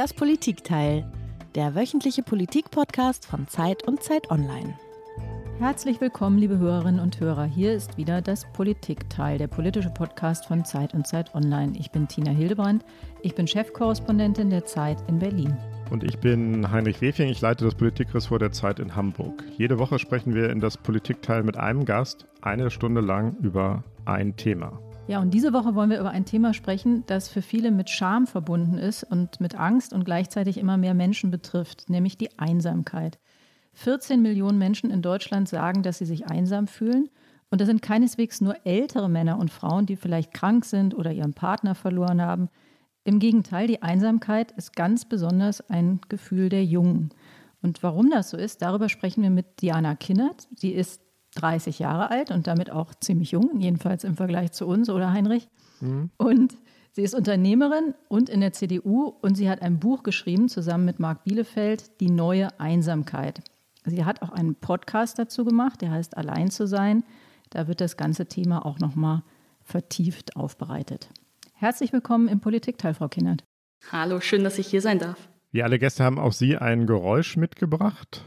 Das Politikteil, der wöchentliche Politik-Podcast von Zeit und Zeit Online. Herzlich willkommen, liebe Hörerinnen und Hörer. Hier ist wieder das Politikteil, der politische Podcast von Zeit und Zeit Online. Ich bin Tina Hildebrand. Ich bin Chefkorrespondentin der Zeit in Berlin. Und ich bin Heinrich Wefing, ich leite das Politikressort der Zeit in Hamburg. Jede Woche sprechen wir in das Politikteil mit einem Gast eine Stunde lang über ein Thema. Ja, und diese Woche wollen wir über ein Thema sprechen, das für viele mit Scham verbunden ist und mit Angst und gleichzeitig immer mehr Menschen betrifft, nämlich die Einsamkeit. 14 Millionen Menschen in Deutschland sagen, dass sie sich einsam fühlen. Und das sind keineswegs nur ältere Männer und Frauen, die vielleicht krank sind oder ihren Partner verloren haben. Im Gegenteil, die Einsamkeit ist ganz besonders ein Gefühl der Jungen. Und warum das so ist, darüber sprechen wir mit Diana Kinnert. Sie ist 30 Jahre alt und damit auch ziemlich jung, jedenfalls im Vergleich zu uns, oder Heinrich? Mhm. Und sie ist Unternehmerin und in der CDU und sie hat ein Buch geschrieben zusammen mit Marc Bielefeld, Die neue Einsamkeit. Sie hat auch einen Podcast dazu gemacht, der heißt Allein zu sein. Da wird das ganze Thema auch nochmal vertieft aufbereitet. Herzlich willkommen im Politikteil, Frau Kinnert. Hallo, schön, dass ich hier sein darf. Wie alle Gäste haben auch Sie ein Geräusch mitgebracht.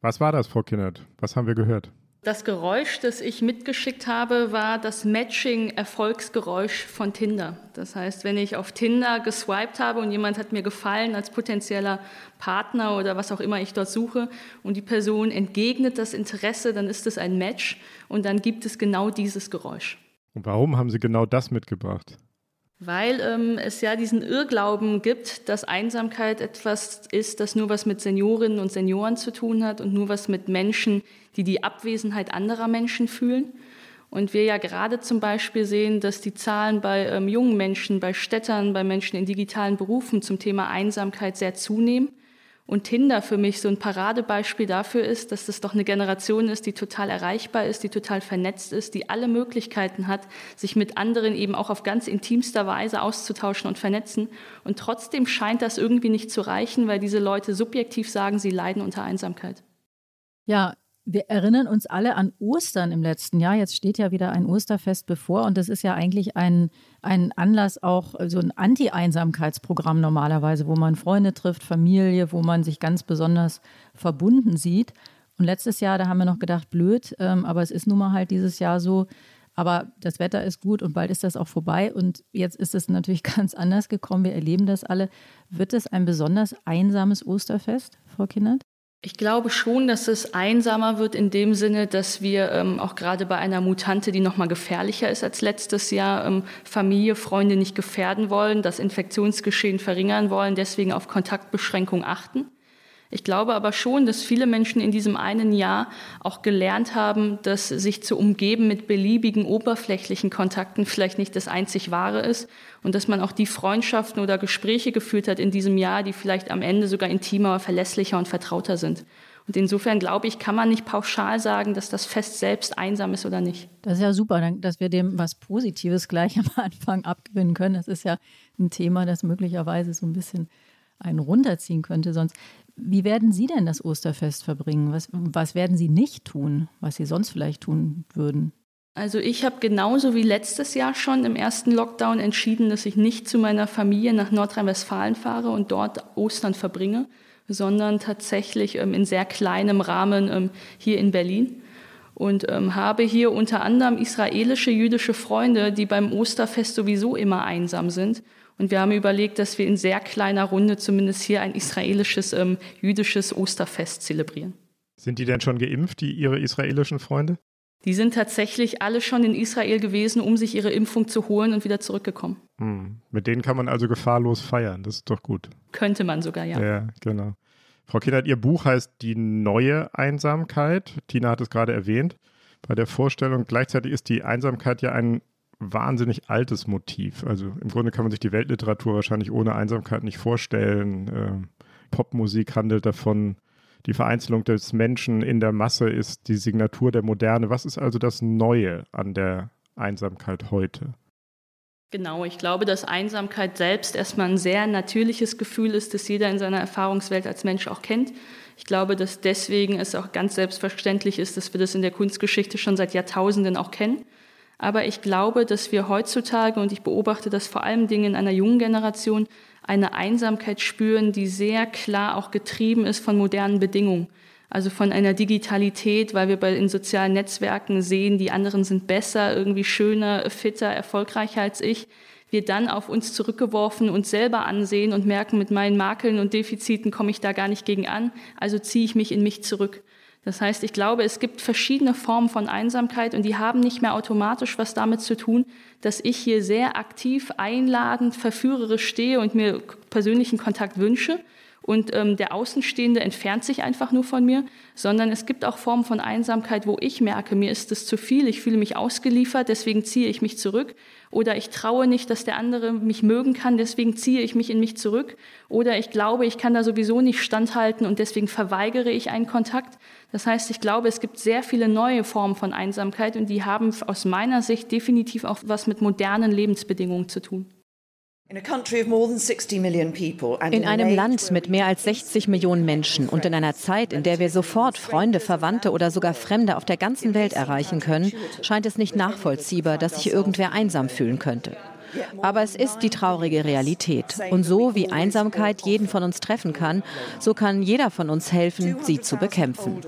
Was war das, Frau Kinnert? Was haben wir gehört? Das Geräusch, das ich mitgeschickt habe, war das Matching-Erfolgsgeräusch von Tinder. Das heißt, wenn ich auf Tinder geswiped habe und jemand hat mir gefallen als potenzieller Partner oder was auch immer ich dort suche und die Person entgegnet das Interesse, dann ist es ein Match und dann gibt es genau dieses Geräusch. Und warum haben Sie genau das mitgebracht? Weil ähm, es ja diesen Irrglauben gibt, dass Einsamkeit etwas ist, das nur was mit Seniorinnen und Senioren zu tun hat und nur was mit Menschen, die die Abwesenheit anderer Menschen fühlen. Und wir ja gerade zum Beispiel sehen, dass die Zahlen bei ähm, jungen Menschen, bei Städtern, bei Menschen in digitalen Berufen zum Thema Einsamkeit sehr zunehmen. Und Tinder für mich so ein Paradebeispiel dafür ist, dass das doch eine Generation ist, die total erreichbar ist, die total vernetzt ist, die alle Möglichkeiten hat, sich mit anderen eben auch auf ganz intimster Weise auszutauschen und vernetzen. Und trotzdem scheint das irgendwie nicht zu reichen, weil diese Leute subjektiv sagen, sie leiden unter Einsamkeit. Ja, wir erinnern uns alle an Ostern im letzten Jahr. Jetzt steht ja wieder ein Osterfest bevor und das ist ja eigentlich ein, ein Anlass, auch so ein Anti-Einsamkeitsprogramm normalerweise, wo man Freunde trifft, Familie, wo man sich ganz besonders verbunden sieht. Und letztes Jahr, da haben wir noch gedacht, blöd, ähm, aber es ist nun mal halt dieses Jahr so. Aber das Wetter ist gut und bald ist das auch vorbei. Und jetzt ist es natürlich ganz anders gekommen. Wir erleben das alle. Wird es ein besonders einsames Osterfest, Frau Kindert? Ich glaube schon, dass es einsamer wird in dem Sinne, dass wir ähm, auch gerade bei einer Mutante, die noch mal gefährlicher ist als letztes Jahr, ähm, Familie, Freunde nicht gefährden wollen, das Infektionsgeschehen verringern wollen, deswegen auf Kontaktbeschränkung achten. Ich glaube aber schon, dass viele Menschen in diesem einen Jahr auch gelernt haben, dass sich zu umgeben mit beliebigen oberflächlichen Kontakten vielleicht nicht das einzig wahre ist und dass man auch die Freundschaften oder Gespräche geführt hat in diesem Jahr, die vielleicht am Ende sogar intimer, verlässlicher und vertrauter sind. Und insofern glaube ich, kann man nicht pauschal sagen, dass das Fest selbst einsam ist oder nicht. Das ist ja super, dass wir dem was Positives gleich am Anfang abgewinnen können. Das ist ja ein Thema, das möglicherweise so ein bisschen einen runterziehen könnte sonst. Wie werden Sie denn das Osterfest verbringen? Was, was werden Sie nicht tun, was Sie sonst vielleicht tun würden? Also ich habe genauso wie letztes Jahr schon im ersten Lockdown entschieden, dass ich nicht zu meiner Familie nach Nordrhein-Westfalen fahre und dort Ostern verbringe, sondern tatsächlich ähm, in sehr kleinem Rahmen ähm, hier in Berlin und ähm, habe hier unter anderem israelische jüdische Freunde, die beim Osterfest sowieso immer einsam sind und wir haben überlegt, dass wir in sehr kleiner Runde zumindest hier ein israelisches, ähm, jüdisches Osterfest zelebrieren. Sind die denn schon geimpft, die Ihre israelischen Freunde? Die sind tatsächlich alle schon in Israel gewesen, um sich ihre Impfung zu holen und wieder zurückgekommen. Hm. Mit denen kann man also gefahrlos feiern, das ist doch gut. Könnte man sogar, ja. Ja, genau. Frau Kindert, Ihr Buch heißt Die neue Einsamkeit. Tina hat es gerade erwähnt bei der Vorstellung. Gleichzeitig ist die Einsamkeit ja ein wahnsinnig altes Motiv. Also im Grunde kann man sich die Weltliteratur wahrscheinlich ohne Einsamkeit nicht vorstellen. Ähm, Popmusik handelt davon, die Vereinzelung des Menschen in der Masse ist die Signatur der Moderne. Was ist also das Neue an der Einsamkeit heute? Genau, ich glaube, dass Einsamkeit selbst erstmal ein sehr natürliches Gefühl ist, das jeder in seiner Erfahrungswelt als Mensch auch kennt. Ich glaube, dass deswegen es auch ganz selbstverständlich ist, dass wir das in der Kunstgeschichte schon seit Jahrtausenden auch kennen. Aber ich glaube, dass wir heutzutage, und ich beobachte das vor allem Dingen in einer jungen Generation, eine Einsamkeit spüren, die sehr klar auch getrieben ist von modernen Bedingungen. Also von einer Digitalität, weil wir bei in sozialen Netzwerken sehen, die anderen sind besser, irgendwie schöner, fitter, erfolgreicher als ich. Wir dann auf uns zurückgeworfen uns selber ansehen und merken, mit meinen Makeln und Defiziten komme ich da gar nicht gegen an, also ziehe ich mich in mich zurück. Das heißt, ich glaube, es gibt verschiedene Formen von Einsamkeit und die haben nicht mehr automatisch was damit zu tun, dass ich hier sehr aktiv, einladend, verführerisch stehe und mir persönlichen Kontakt wünsche, und ähm, der Außenstehende entfernt sich einfach nur von mir, sondern es gibt auch Formen von Einsamkeit, wo ich merke, mir ist es zu viel, ich fühle mich ausgeliefert, deswegen ziehe ich mich zurück. Oder ich traue nicht, dass der andere mich mögen kann, deswegen ziehe ich mich in mich zurück. Oder ich glaube, ich kann da sowieso nicht standhalten und deswegen verweigere ich einen Kontakt. Das heißt, ich glaube, es gibt sehr viele neue Formen von Einsamkeit und die haben aus meiner Sicht definitiv auch was mit modernen Lebensbedingungen zu tun. In einem Land mit mehr als 60 Millionen Menschen und in einer Zeit, in der wir sofort Freunde, Verwandte oder sogar Fremde auf der ganzen Welt erreichen können, scheint es nicht nachvollziehbar, dass sich irgendwer einsam fühlen könnte. Aber es ist die traurige Realität. Und so wie Einsamkeit jeden von uns treffen kann, so kann jeder von uns helfen, sie zu bekämpfen.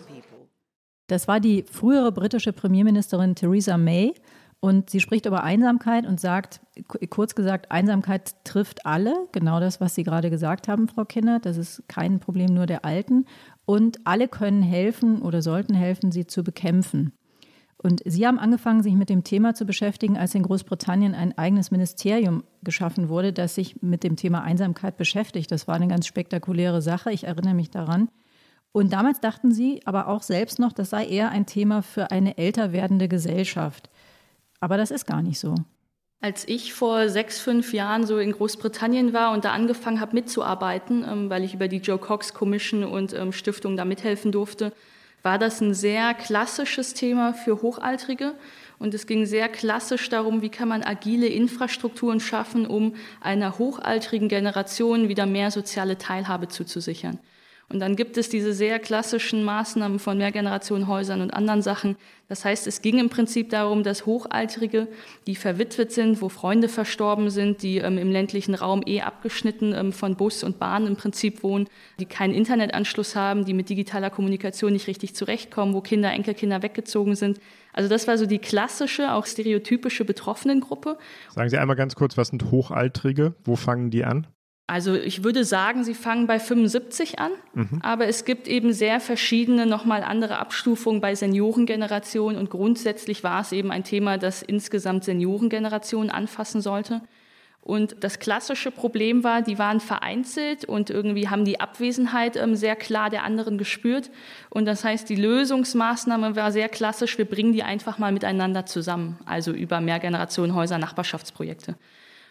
Das war die frühere britische Premierministerin Theresa May. Und sie spricht über Einsamkeit und sagt, kurz gesagt, Einsamkeit trifft alle. Genau das, was Sie gerade gesagt haben, Frau Kinnert. Das ist kein Problem nur der Alten. Und alle können helfen oder sollten helfen, sie zu bekämpfen. Und Sie haben angefangen, sich mit dem Thema zu beschäftigen, als in Großbritannien ein eigenes Ministerium geschaffen wurde, das sich mit dem Thema Einsamkeit beschäftigt. Das war eine ganz spektakuläre Sache. Ich erinnere mich daran. Und damals dachten Sie aber auch selbst noch, das sei eher ein Thema für eine älter werdende Gesellschaft. Aber das ist gar nicht so. Als ich vor sechs, fünf Jahren so in Großbritannien war und da angefangen habe mitzuarbeiten, ähm, weil ich über die Joe Cox Commission und ähm, Stiftung da mithelfen durfte, war das ein sehr klassisches Thema für Hochaltrige. Und es ging sehr klassisch darum, wie kann man agile Infrastrukturen schaffen, um einer hochaltrigen Generation wieder mehr soziale Teilhabe zuzusichern. Und dann gibt es diese sehr klassischen Maßnahmen von Mehrgenerationenhäusern und anderen Sachen. Das heißt, es ging im Prinzip darum, dass Hochaltrige, die verwitwet sind, wo Freunde verstorben sind, die ähm, im ländlichen Raum eh abgeschnitten ähm, von Bus und Bahn im Prinzip wohnen, die keinen Internetanschluss haben, die mit digitaler Kommunikation nicht richtig zurechtkommen, wo Kinder, Enkelkinder weggezogen sind. Also das war so die klassische, auch stereotypische Betroffenengruppe. Sagen Sie einmal ganz kurz, was sind Hochaltrige? Wo fangen die an? Also ich würde sagen, sie fangen bei 75 an, mhm. aber es gibt eben sehr verschiedene, nochmal andere Abstufungen bei Seniorengenerationen und grundsätzlich war es eben ein Thema, das insgesamt Seniorengenerationen anfassen sollte. Und das klassische Problem war, die waren vereinzelt und irgendwie haben die Abwesenheit ähm, sehr klar der anderen gespürt. Und das heißt, die Lösungsmaßnahme war sehr klassisch, wir bringen die einfach mal miteinander zusammen, also über Mehrgenerationenhäuser, Nachbarschaftsprojekte.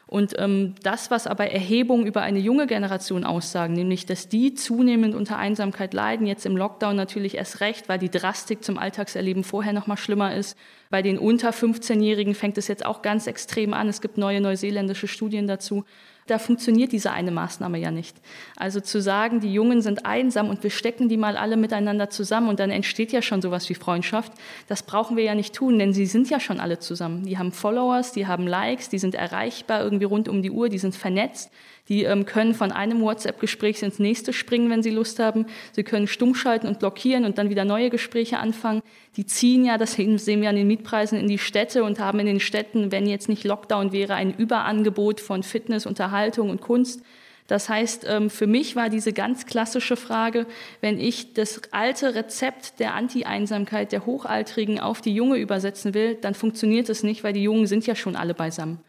Und ähm, das, was aber Erhebungen über eine junge Generation aussagen, nämlich, dass die zunehmend unter Einsamkeit leiden, jetzt im Lockdown natürlich erst recht, weil die Drastik zum Alltagserleben vorher noch mal schlimmer ist. Bei den unter 15-Jährigen fängt es jetzt auch ganz extrem an. Es gibt neue neuseeländische Studien dazu da funktioniert diese eine Maßnahme ja nicht. Also zu sagen, die Jungen sind einsam und wir stecken die mal alle miteinander zusammen und dann entsteht ja schon sowas wie Freundschaft, das brauchen wir ja nicht tun, denn sie sind ja schon alle zusammen. Die haben Followers, die haben Likes, die sind erreichbar irgendwie rund um die Uhr, die sind vernetzt. Die ähm, können von einem WhatsApp-Gespräch ins nächste springen, wenn sie Lust haben. Sie können stumm schalten und blockieren und dann wieder neue Gespräche anfangen. Die ziehen ja, das sehen wir an den Mietpreisen, in die Städte und haben in den Städten, wenn jetzt nicht Lockdown wäre, ein Überangebot von Fitness, Unterhaltung und Kunst. Das heißt, ähm, für mich war diese ganz klassische Frage, wenn ich das alte Rezept der Anti-Einsamkeit der Hochaltrigen auf die Junge übersetzen will, dann funktioniert es nicht, weil die Jungen sind ja schon alle beisammen.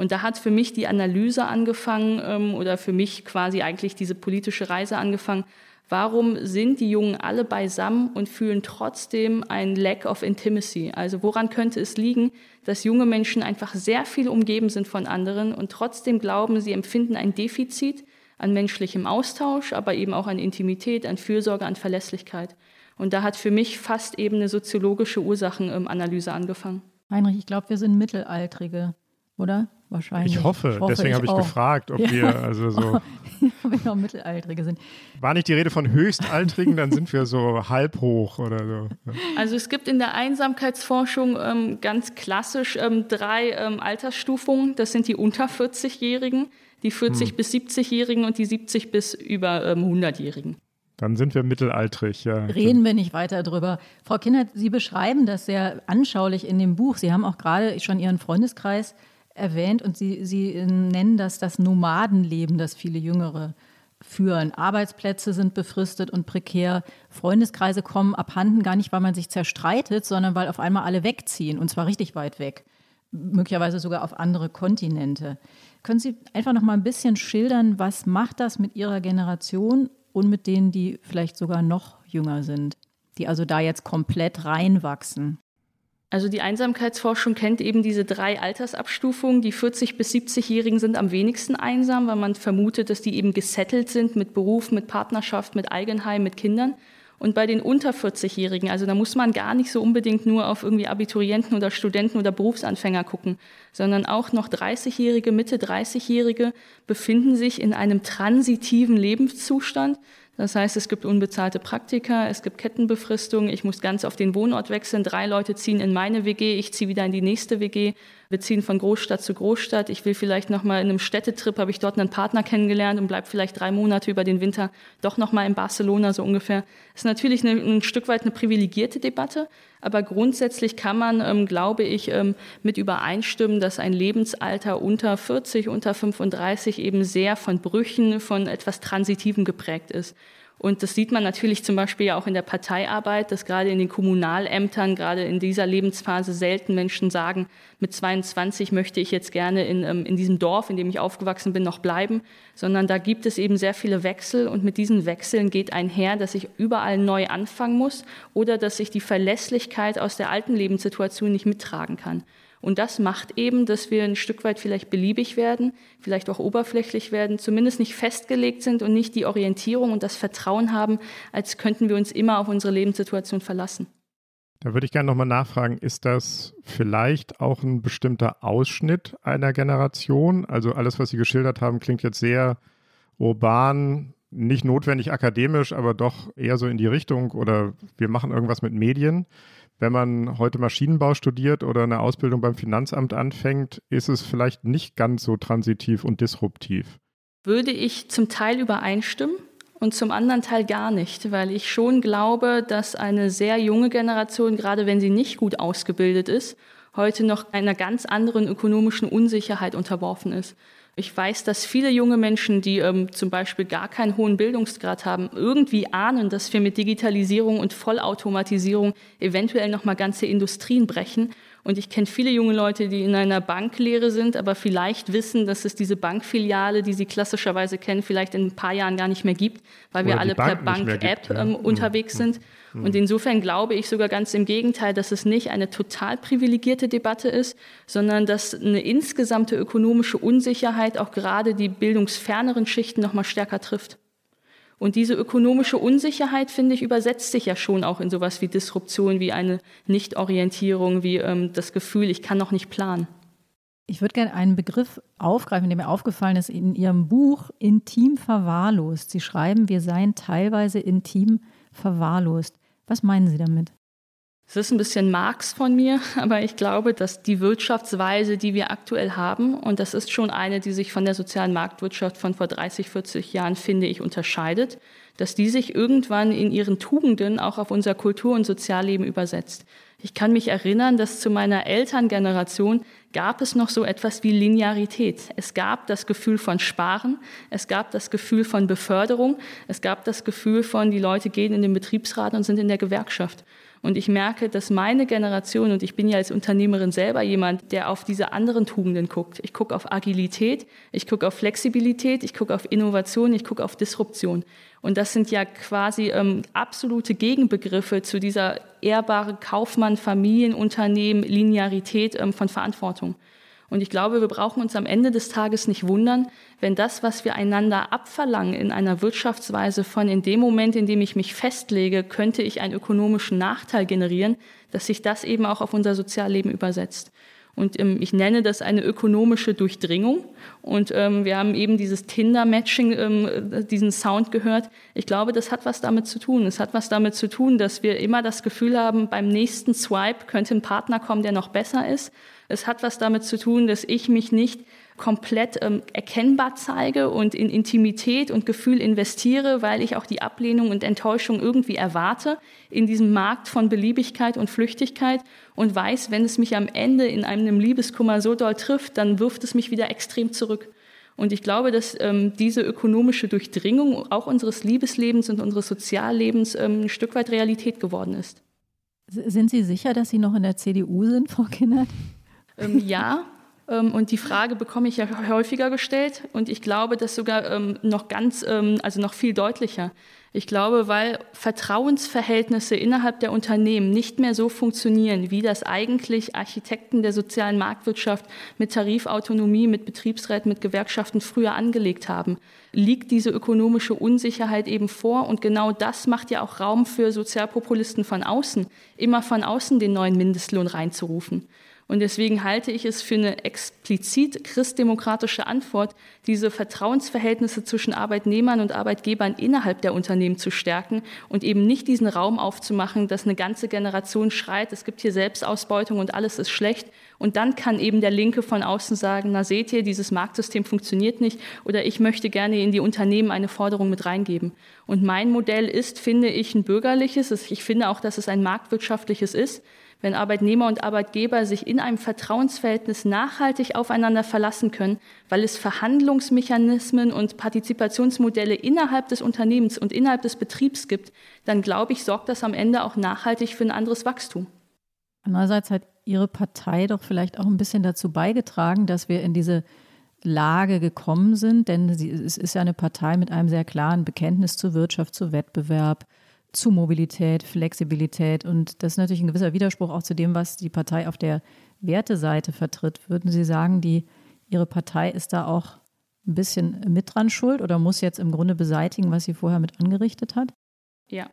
Und da hat für mich die Analyse angefangen ähm, oder für mich quasi eigentlich diese politische Reise angefangen. Warum sind die Jungen alle beisammen und fühlen trotzdem ein Lack of Intimacy? Also woran könnte es liegen, dass junge Menschen einfach sehr viel umgeben sind von anderen und trotzdem glauben, sie empfinden ein Defizit an menschlichem Austausch, aber eben auch an Intimität, an Fürsorge, an Verlässlichkeit. Und da hat für mich fast eben eine soziologische Ursachenanalyse angefangen. Heinrich, ich glaube, wir sind Mittelaltrige oder? Wahrscheinlich. Ich hoffe, ich hoffe deswegen habe ich auch. gefragt, ob ja. wir also so. ob wir noch Mittelaltrige sind. War nicht die Rede von Höchstaltrigen, dann sind wir so halb hoch oder so. Also es gibt in der Einsamkeitsforschung ähm, ganz klassisch ähm, drei ähm, Altersstufungen. Das sind die unter 40-Jährigen, die 40 hm. bis 70-Jährigen und die 70 bis über 100-Jährigen. Ähm, dann sind wir mittelaltrig, ja. Reden wir nicht weiter drüber. Frau Kindert, Sie beschreiben das sehr anschaulich in dem Buch. Sie haben auch gerade schon Ihren Freundeskreis erwähnt und Sie, Sie nennen das das Nomadenleben, das viele Jüngere führen. Arbeitsplätze sind befristet und prekär. Freundeskreise kommen abhanden, gar nicht, weil man sich zerstreitet, sondern weil auf einmal alle wegziehen und zwar richtig weit weg. Möglicherweise sogar auf andere Kontinente. Können Sie einfach noch mal ein bisschen schildern, was macht das mit Ihrer Generation und mit denen, die vielleicht sogar noch jünger sind, die also da jetzt komplett reinwachsen? Also die Einsamkeitsforschung kennt eben diese drei Altersabstufungen. Die 40 bis 70-Jährigen sind am wenigsten einsam, weil man vermutet, dass die eben gesettelt sind mit Beruf, mit Partnerschaft, mit Eigenheim, mit Kindern. Und bei den unter 40-Jährigen, also da muss man gar nicht so unbedingt nur auf irgendwie Abiturienten oder Studenten oder Berufsanfänger gucken, sondern auch noch 30-Jährige, Mitte 30-Jährige befinden sich in einem transitiven Lebenszustand. Das heißt, es gibt unbezahlte Praktika, es gibt Kettenbefristung, ich muss ganz auf den Wohnort wechseln. Drei Leute ziehen in meine WG, ich ziehe wieder in die nächste WG. Wir ziehen von Großstadt zu Großstadt. Ich will vielleicht noch mal in einem Städtetrip, habe ich dort einen Partner kennengelernt und bleibe vielleicht drei Monate über den Winter doch noch mal in Barcelona so ungefähr. Das ist natürlich eine, ein Stück weit eine privilegierte Debatte, aber grundsätzlich kann man, ähm, glaube ich, ähm, mit übereinstimmen, dass ein Lebensalter unter 40, unter 35 eben sehr von Brüchen, von etwas Transitiven geprägt ist. Und das sieht man natürlich zum Beispiel auch in der Parteiarbeit, dass gerade in den Kommunalämtern, gerade in dieser Lebensphase selten Menschen sagen, mit 22 möchte ich jetzt gerne in, ähm, in diesem Dorf, in dem ich aufgewachsen bin, noch bleiben, sondern da gibt es eben sehr viele Wechsel und mit diesen Wechseln geht einher, dass ich überall neu anfangen muss oder dass ich die Verlässlichkeit aus der alten Lebenssituation nicht mittragen kann. Und das macht eben, dass wir ein Stück weit vielleicht beliebig werden, vielleicht auch oberflächlich werden, zumindest nicht festgelegt sind und nicht die Orientierung und das Vertrauen haben, als könnten wir uns immer auf unsere Lebenssituation verlassen. Da würde ich gerne nochmal nachfragen, ist das vielleicht auch ein bestimmter Ausschnitt einer Generation? Also alles, was Sie geschildert haben, klingt jetzt sehr urban, nicht notwendig akademisch, aber doch eher so in die Richtung oder wir machen irgendwas mit Medien. Wenn man heute Maschinenbau studiert oder eine Ausbildung beim Finanzamt anfängt, ist es vielleicht nicht ganz so transitiv und disruptiv. Würde ich zum Teil übereinstimmen und zum anderen Teil gar nicht, weil ich schon glaube, dass eine sehr junge Generation, gerade wenn sie nicht gut ausgebildet ist, heute noch einer ganz anderen ökonomischen Unsicherheit unterworfen ist. Ich weiß, dass viele junge Menschen, die ähm, zum Beispiel gar keinen hohen Bildungsgrad haben, irgendwie ahnen, dass wir mit Digitalisierung und Vollautomatisierung eventuell noch mal ganze Industrien brechen und ich kenne viele junge Leute, die in einer Banklehre sind, aber vielleicht wissen, dass es diese Bankfiliale, die sie klassischerweise kennen, vielleicht in ein paar Jahren gar nicht mehr gibt, weil Oder wir alle Bank per Bank-App ja. ähm, unterwegs mhm. sind. Mhm. Und insofern glaube ich sogar ganz im Gegenteil, dass es nicht eine total privilegierte Debatte ist, sondern dass eine insgesamte ökonomische Unsicherheit auch gerade die bildungsferneren Schichten noch mal stärker trifft. Und diese ökonomische Unsicherheit, finde ich, übersetzt sich ja schon auch in sowas wie Disruption, wie eine Nichtorientierung, wie ähm, das Gefühl, ich kann noch nicht planen. Ich würde gerne einen Begriff aufgreifen, der mir aufgefallen ist in Ihrem Buch Intim verwahrlost. Sie schreiben, wir seien teilweise intim verwahrlost. Was meinen Sie damit? Es ist ein bisschen Marx von mir, aber ich glaube, dass die Wirtschaftsweise, die wir aktuell haben, und das ist schon eine, die sich von der sozialen Marktwirtschaft von vor 30, 40 Jahren, finde ich, unterscheidet, dass die sich irgendwann in ihren Tugenden auch auf unser Kultur- und Sozialleben übersetzt. Ich kann mich erinnern, dass zu meiner Elterngeneration gab es noch so etwas wie Linearität. Es gab das Gefühl von Sparen, es gab das Gefühl von Beförderung, es gab das Gefühl von, die Leute gehen in den Betriebsrat und sind in der Gewerkschaft. Und ich merke, dass meine Generation, und ich bin ja als Unternehmerin selber jemand, der auf diese anderen Tugenden guckt. Ich gucke auf Agilität, ich gucke auf Flexibilität, ich gucke auf Innovation, ich gucke auf Disruption. Und das sind ja quasi ähm, absolute Gegenbegriffe zu dieser ehrbaren Kaufmann, Familienunternehmen, Linearität ähm, von Verantwortung. Und ich glaube, wir brauchen uns am Ende des Tages nicht wundern, wenn das, was wir einander abverlangen in einer Wirtschaftsweise von in dem Moment, in dem ich mich festlege, könnte ich einen ökonomischen Nachteil generieren, dass sich das eben auch auf unser Sozialleben übersetzt. Und ähm, ich nenne das eine ökonomische Durchdringung. Und ähm, wir haben eben dieses Tinder-Matching, ähm, diesen Sound gehört. Ich glaube, das hat was damit zu tun. Es hat was damit zu tun, dass wir immer das Gefühl haben, beim nächsten Swipe könnte ein Partner kommen, der noch besser ist. Es hat was damit zu tun, dass ich mich nicht komplett ähm, erkennbar zeige und in Intimität und Gefühl investiere, weil ich auch die Ablehnung und Enttäuschung irgendwie erwarte in diesem Markt von Beliebigkeit und Flüchtigkeit und weiß, wenn es mich am Ende in einem Liebeskummer so doll trifft, dann wirft es mich wieder extrem zurück. Und ich glaube, dass ähm, diese ökonomische Durchdringung auch unseres Liebeslebens und unseres Soziallebens ähm, ein Stück weit Realität geworden ist. Sind Sie sicher, dass Sie noch in der CDU sind, Frau Kinnert? Ähm, ja, ähm, und die Frage bekomme ich ja häufiger gestellt und ich glaube, das sogar ähm, noch ganz, ähm, also noch viel deutlicher. Ich glaube, weil Vertrauensverhältnisse innerhalb der Unternehmen nicht mehr so funktionieren, wie das eigentlich Architekten der sozialen Marktwirtschaft mit Tarifautonomie, mit Betriebsräten, mit Gewerkschaften früher angelegt haben, liegt diese ökonomische Unsicherheit eben vor. Und genau das macht ja auch Raum für Sozialpopulisten von außen, immer von außen den neuen Mindestlohn reinzurufen. Und deswegen halte ich es für eine explizit christdemokratische Antwort, diese Vertrauensverhältnisse zwischen Arbeitnehmern und Arbeitgebern innerhalb der Unternehmen zu stärken und eben nicht diesen Raum aufzumachen, dass eine ganze Generation schreit, es gibt hier Selbstausbeutung und alles ist schlecht. Und dann kann eben der Linke von außen sagen, na seht ihr, dieses Marktsystem funktioniert nicht oder ich möchte gerne in die Unternehmen eine Forderung mit reingeben. Und mein Modell ist, finde ich, ein bürgerliches. Ich finde auch, dass es ein marktwirtschaftliches ist wenn Arbeitnehmer und Arbeitgeber sich in einem Vertrauensverhältnis nachhaltig aufeinander verlassen können, weil es Verhandlungsmechanismen und Partizipationsmodelle innerhalb des Unternehmens und innerhalb des Betriebs gibt, dann glaube ich, sorgt das am Ende auch nachhaltig für ein anderes Wachstum. Andererseits hat Ihre Partei doch vielleicht auch ein bisschen dazu beigetragen, dass wir in diese Lage gekommen sind, denn sie, es ist ja eine Partei mit einem sehr klaren Bekenntnis zur Wirtschaft, zu Wettbewerb, zu Mobilität, Flexibilität. Und das ist natürlich ein gewisser Widerspruch auch zu dem, was die Partei auf der Werteseite vertritt. Würden Sie sagen, die, Ihre Partei ist da auch ein bisschen mit dran schuld oder muss jetzt im Grunde beseitigen, was sie vorher mit angerichtet hat? Ja.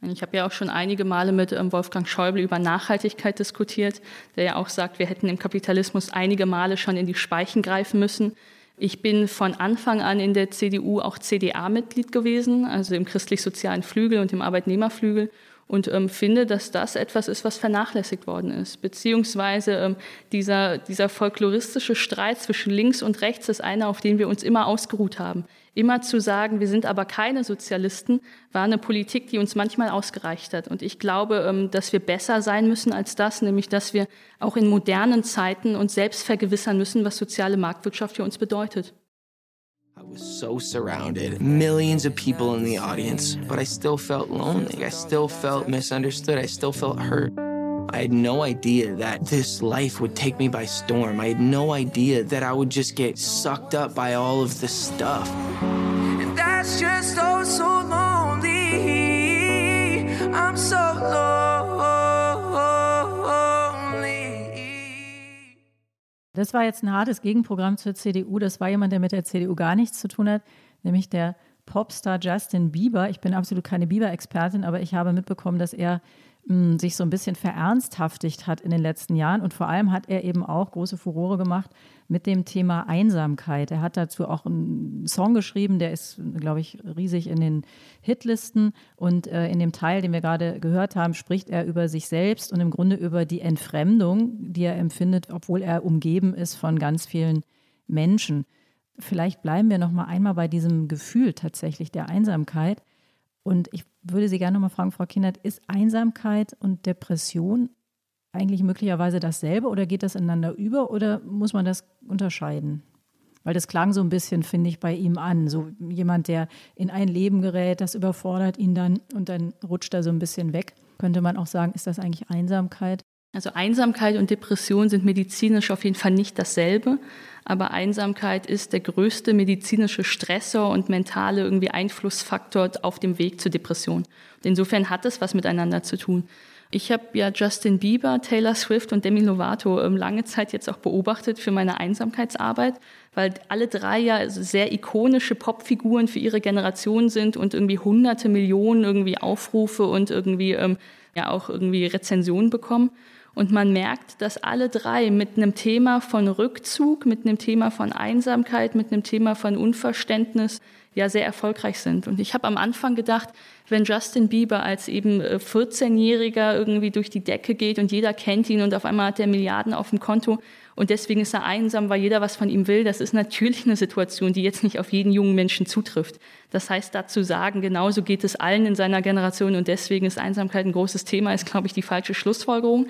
Ich habe ja auch schon einige Male mit ähm, Wolfgang Schäuble über Nachhaltigkeit diskutiert, der ja auch sagt, wir hätten im Kapitalismus einige Male schon in die Speichen greifen müssen. Ich bin von Anfang an in der CDU auch CDA-Mitglied gewesen, also im christlich-sozialen Flügel und im Arbeitnehmerflügel und ähm, finde, dass das etwas ist, was vernachlässigt worden ist. Beziehungsweise ähm, dieser, dieser folkloristische Streit zwischen links und rechts ist einer, auf den wir uns immer ausgeruht haben. Immer zu sagen, wir sind aber keine Sozialisten, war eine Politik, die uns manchmal ausgereicht hat. Und ich glaube, ähm, dass wir besser sein müssen als das, nämlich dass wir auch in modernen Zeiten uns selbst vergewissern müssen, was soziale Marktwirtschaft für uns bedeutet. I was so surrounded, millions of people in the audience, but I still felt lonely. I still felt misunderstood. I still felt hurt. I had no idea that this life would take me by storm. I had no idea that I would just get sucked up by all of this stuff. And that's just oh so lonely. I'm so lonely. Das war jetzt ein hartes Gegenprogramm zur CDU. Das war jemand, der mit der CDU gar nichts zu tun hat, nämlich der Popstar Justin Bieber. Ich bin absolut keine Bieber-Expertin, aber ich habe mitbekommen, dass er mh, sich so ein bisschen verernsthaftigt hat in den letzten Jahren. Und vor allem hat er eben auch große Furore gemacht mit dem Thema Einsamkeit. Er hat dazu auch einen Song geschrieben, der ist, glaube ich, riesig in den Hitlisten. Und äh, in dem Teil, den wir gerade gehört haben, spricht er über sich selbst und im Grunde über die Entfremdung, die er empfindet, obwohl er umgeben ist von ganz vielen Menschen. Vielleicht bleiben wir noch mal einmal bei diesem Gefühl tatsächlich der Einsamkeit. Und ich würde Sie gerne noch mal fragen, Frau Kindert, ist Einsamkeit und Depression eigentlich möglicherweise dasselbe oder geht das ineinander über oder muss man das unterscheiden? Weil das klang so ein bisschen, finde ich, bei ihm an. So jemand, der in ein Leben gerät, das überfordert ihn dann und dann rutscht er so ein bisschen weg. Könnte man auch sagen, ist das eigentlich Einsamkeit? Also Einsamkeit und Depression sind medizinisch auf jeden Fall nicht dasselbe, aber Einsamkeit ist der größte medizinische Stressor und mentale irgendwie Einflussfaktor auf dem Weg zur Depression. Und insofern hat es was miteinander zu tun. Ich habe ja Justin Bieber, Taylor Swift und Demi Lovato ähm, lange Zeit jetzt auch beobachtet für meine Einsamkeitsarbeit, weil alle drei ja sehr ikonische Popfiguren für ihre Generation sind und irgendwie hunderte Millionen irgendwie Aufrufe und irgendwie ähm, ja auch irgendwie Rezensionen bekommen. Und man merkt, dass alle drei mit einem Thema von Rückzug, mit einem Thema von Einsamkeit, mit einem Thema von Unverständnis ja sehr erfolgreich sind. Und ich habe am Anfang gedacht, wenn Justin Bieber als eben 14-Jähriger äh, irgendwie durch die Decke geht und jeder kennt ihn und auf einmal hat er Milliarden auf dem Konto, und deswegen ist er einsam, weil jeder was von ihm will. Das ist natürlich eine Situation, die jetzt nicht auf jeden jungen Menschen zutrifft. Das heißt, dazu sagen, genauso geht es allen in seiner Generation und deswegen ist Einsamkeit ein großes Thema, ist, glaube ich, die falsche Schlussfolgerung.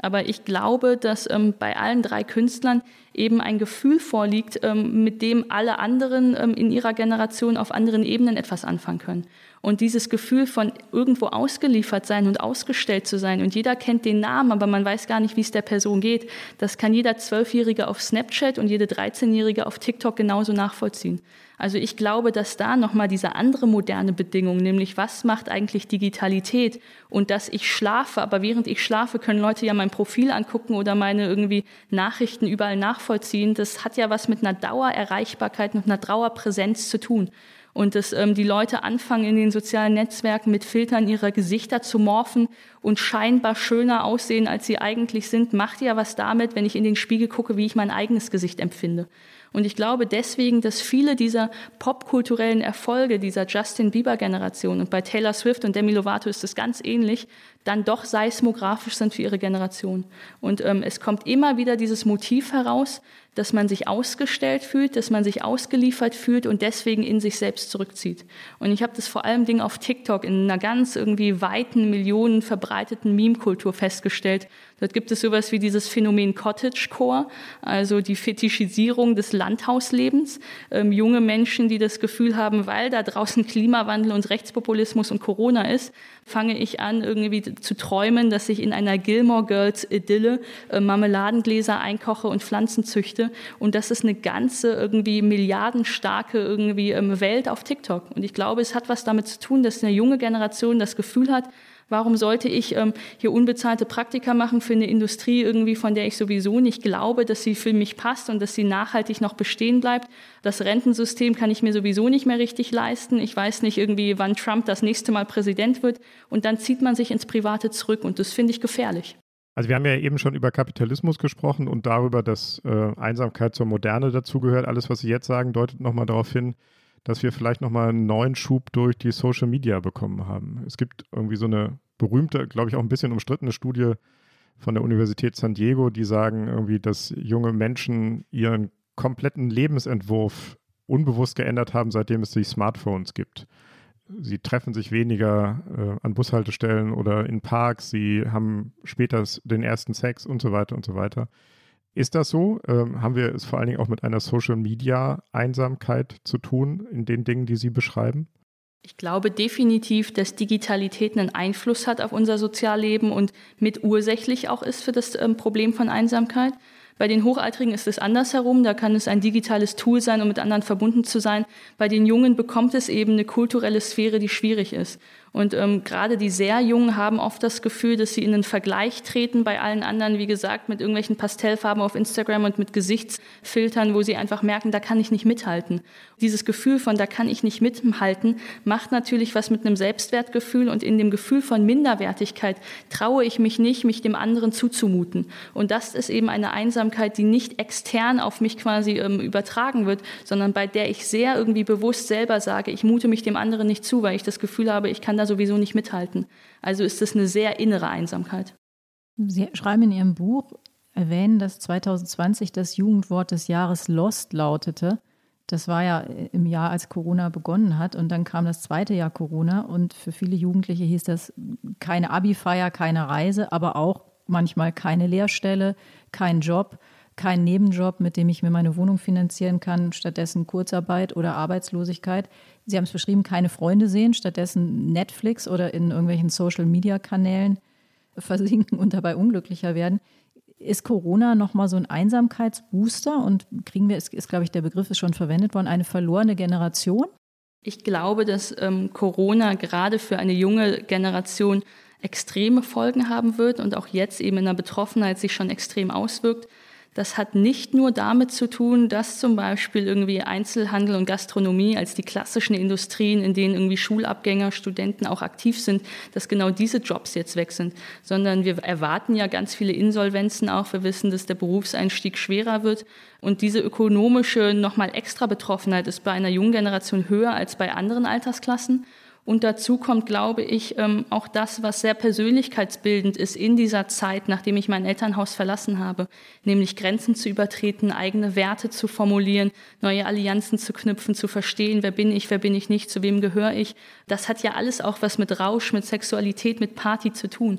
Aber ich glaube, dass ähm, bei allen drei Künstlern eben ein Gefühl vorliegt, ähm, mit dem alle anderen ähm, in ihrer Generation auf anderen Ebenen etwas anfangen können. Und dieses Gefühl von irgendwo ausgeliefert sein und ausgestellt zu sein und jeder kennt den Namen, aber man weiß gar nicht, wie es der Person geht, das kann jeder Zwölfjährige auf Snapchat und jede 13-Jährige auf TikTok genauso nachvollziehen. Also ich glaube, dass da nochmal diese andere moderne Bedingung, nämlich was macht eigentlich Digitalität und dass ich schlafe, aber während ich schlafe, können Leute ja mein Profil angucken oder meine irgendwie Nachrichten überall nachvollziehen. Das hat ja was mit einer Dauererreichbarkeit und einer Dauerpräsenz zu tun und dass ähm, die Leute anfangen, in den sozialen Netzwerken mit Filtern ihre Gesichter zu morphen und scheinbar schöner aussehen, als sie eigentlich sind, macht ja was damit, wenn ich in den Spiegel gucke, wie ich mein eigenes Gesicht empfinde. Und ich glaube deswegen, dass viele dieser popkulturellen Erfolge dieser Justin Bieber-Generation und bei Taylor Swift und Demi Lovato ist es ganz ähnlich, dann doch seismografisch sind für ihre Generation. Und ähm, es kommt immer wieder dieses Motiv heraus, dass man sich ausgestellt fühlt, dass man sich ausgeliefert fühlt und deswegen in sich selbst zurückzieht. Und ich habe das vor allem Ding auf TikTok in einer ganz irgendwie weiten, Millionen verbreiteten Meme-Kultur festgestellt. Dort gibt es sowas wie dieses Phänomen Cottagecore, also die Fetischisierung des Landhauslebens. Ähm, junge Menschen, die das Gefühl haben, weil da draußen Klimawandel und Rechtspopulismus und Corona ist, fange ich an, irgendwie zu träumen, dass ich in einer Gilmore Girls Idylle äh, Marmeladengläser einkoche und Pflanzen züchte. Und das ist eine ganze irgendwie milliardenstarke irgendwie ähm, Welt auf TikTok. Und ich glaube, es hat was damit zu tun, dass eine junge Generation das Gefühl hat, Warum sollte ich ähm, hier unbezahlte Praktika machen für eine Industrie irgendwie, von der ich sowieso nicht glaube, dass sie für mich passt und dass sie nachhaltig noch bestehen bleibt? Das Rentensystem kann ich mir sowieso nicht mehr richtig leisten. Ich weiß nicht irgendwie, wann Trump das nächste Mal Präsident wird. Und dann zieht man sich ins Private zurück und das finde ich gefährlich. Also wir haben ja eben schon über Kapitalismus gesprochen und darüber, dass äh, Einsamkeit zur Moderne dazugehört. Alles, was Sie jetzt sagen, deutet nochmal darauf hin, dass wir vielleicht nochmal einen neuen Schub durch die Social Media bekommen haben. Es gibt irgendwie so eine berühmte, glaube ich auch ein bisschen umstrittene Studie von der Universität San Diego, die sagen irgendwie, dass junge Menschen ihren kompletten Lebensentwurf unbewusst geändert haben, seitdem es die Smartphones gibt. Sie treffen sich weniger äh, an Bushaltestellen oder in Parks, sie haben später den ersten Sex und so weiter und so weiter. Ist das so? Ähm, haben wir es vor allen Dingen auch mit einer Social-Media-Einsamkeit zu tun in den Dingen, die Sie beschreiben? Ich glaube definitiv, dass Digitalität einen Einfluss hat auf unser Sozialleben und mit ursächlich auch ist für das ähm, Problem von Einsamkeit. Bei den Hochaltrigen ist es andersherum. Da kann es ein digitales Tool sein, um mit anderen verbunden zu sein. Bei den Jungen bekommt es eben eine kulturelle Sphäre, die schwierig ist. Und ähm, gerade die sehr Jungen haben oft das Gefühl, dass sie in einen Vergleich treten bei allen anderen, wie gesagt, mit irgendwelchen Pastellfarben auf Instagram und mit Gesichtsfiltern, wo sie einfach merken, da kann ich nicht mithalten. Dieses Gefühl von, da kann ich nicht mithalten, macht natürlich was mit einem Selbstwertgefühl und in dem Gefühl von Minderwertigkeit traue ich mich nicht, mich dem anderen zuzumuten. Und das ist eben eine Einsamkeit, die nicht extern auf mich quasi ähm, übertragen wird, sondern bei der ich sehr irgendwie bewusst selber sage, ich mute mich dem anderen nicht zu, weil ich das Gefühl habe, ich kann da sowieso nicht mithalten. Also ist das eine sehr innere Einsamkeit. Sie schreiben in Ihrem Buch, erwähnen, dass 2020 das Jugendwort des Jahres Lost lautete. Das war ja im Jahr, als Corona begonnen hat. Und dann kam das zweite Jahr Corona. Und für viele Jugendliche hieß das keine Abi-Feier, keine Reise, aber auch manchmal keine Lehrstelle, kein Job, kein Nebenjob, mit dem ich mir meine Wohnung finanzieren kann, stattdessen Kurzarbeit oder Arbeitslosigkeit. Sie haben es beschrieben, keine Freunde sehen, stattdessen Netflix oder in irgendwelchen Social-Media-Kanälen versinken und dabei unglücklicher werden. Ist Corona nochmal so ein Einsamkeitsbooster und kriegen wir, ist, ist glaube ich, der Begriff ist schon verwendet worden, eine verlorene Generation? Ich glaube, dass ähm, Corona gerade für eine junge Generation extreme Folgen haben wird und auch jetzt eben in der Betroffenheit sich schon extrem auswirkt Das hat nicht nur damit zu tun, dass zum Beispiel irgendwie Einzelhandel und Gastronomie als die klassischen Industrien, in denen irgendwie Schulabgänger, Studenten auch aktiv sind, dass genau diese Jobs jetzt weg sind, sondern wir erwarten ja ganz viele Insolvenzen auch. Wir wissen, dass der Berufseinstieg schwerer wird. Und diese ökonomische nochmal extra Betroffenheit ist bei einer jungen Generation höher als bei anderen Altersklassen. Und dazu kommt, glaube ich, ähm, auch das, was sehr persönlichkeitsbildend ist in dieser Zeit, nachdem ich mein Elternhaus verlassen habe, nämlich Grenzen zu übertreten, eigene Werte zu formulieren, neue Allianzen zu knüpfen, zu verstehen, wer bin ich, wer bin ich nicht, zu wem gehöre ich. Das hat ja alles auch was mit Rausch, mit Sexualität, mit Party zu tun.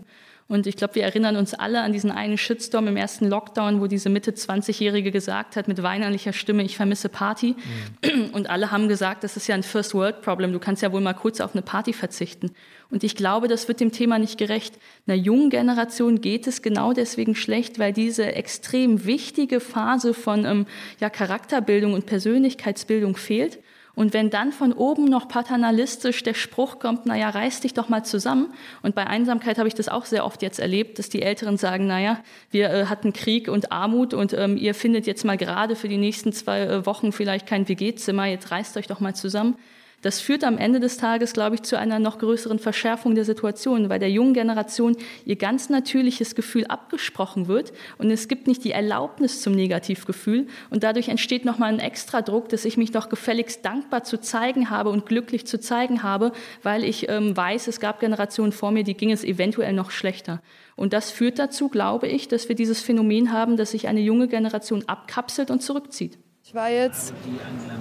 Und ich glaube, wir erinnern uns alle an diesen einen Shitstorm im ersten Lockdown, wo diese Mitte 20-Jährige gesagt hat mit weinerlicher Stimme, ich vermisse Party. Mhm. Und alle haben gesagt, das ist ja ein First World Problem. Du kannst ja wohl mal kurz auf eine Party verzichten. Und ich glaube, das wird dem Thema nicht gerecht. Einer jungen Generation geht es genau deswegen schlecht, weil diese extrem wichtige Phase von ähm, ja, Charakterbildung und Persönlichkeitsbildung fehlt. Und wenn dann von oben noch paternalistisch der Spruch kommt, naja, reiß dich doch mal zusammen. Und bei Einsamkeit habe ich das auch sehr oft jetzt erlebt, dass die Älteren sagen, naja, wir äh, hatten Krieg und Armut und ähm, ihr findet jetzt mal gerade für die nächsten zwei äh, Wochen vielleicht kein WG-Zimmer, jetzt reißt euch doch mal zusammen. Das führt am Ende des Tages, glaube ich, zu einer noch größeren Verschärfung der Situation, weil der jungen Generation ihr ganz natürliches Gefühl abgesprochen wird und es gibt nicht die Erlaubnis zum Negativgefühl und dadurch entsteht nochmal ein extra Druck, dass ich mich doch gefälligst dankbar zu zeigen habe und glücklich zu zeigen habe, weil ich ähm, weiß, es gab Generationen vor mir, die ging es eventuell noch schlechter. Und das führt dazu, glaube ich, dass wir dieses Phänomen haben, dass sich eine junge Generation abkapselt und zurückzieht. Ich war jetzt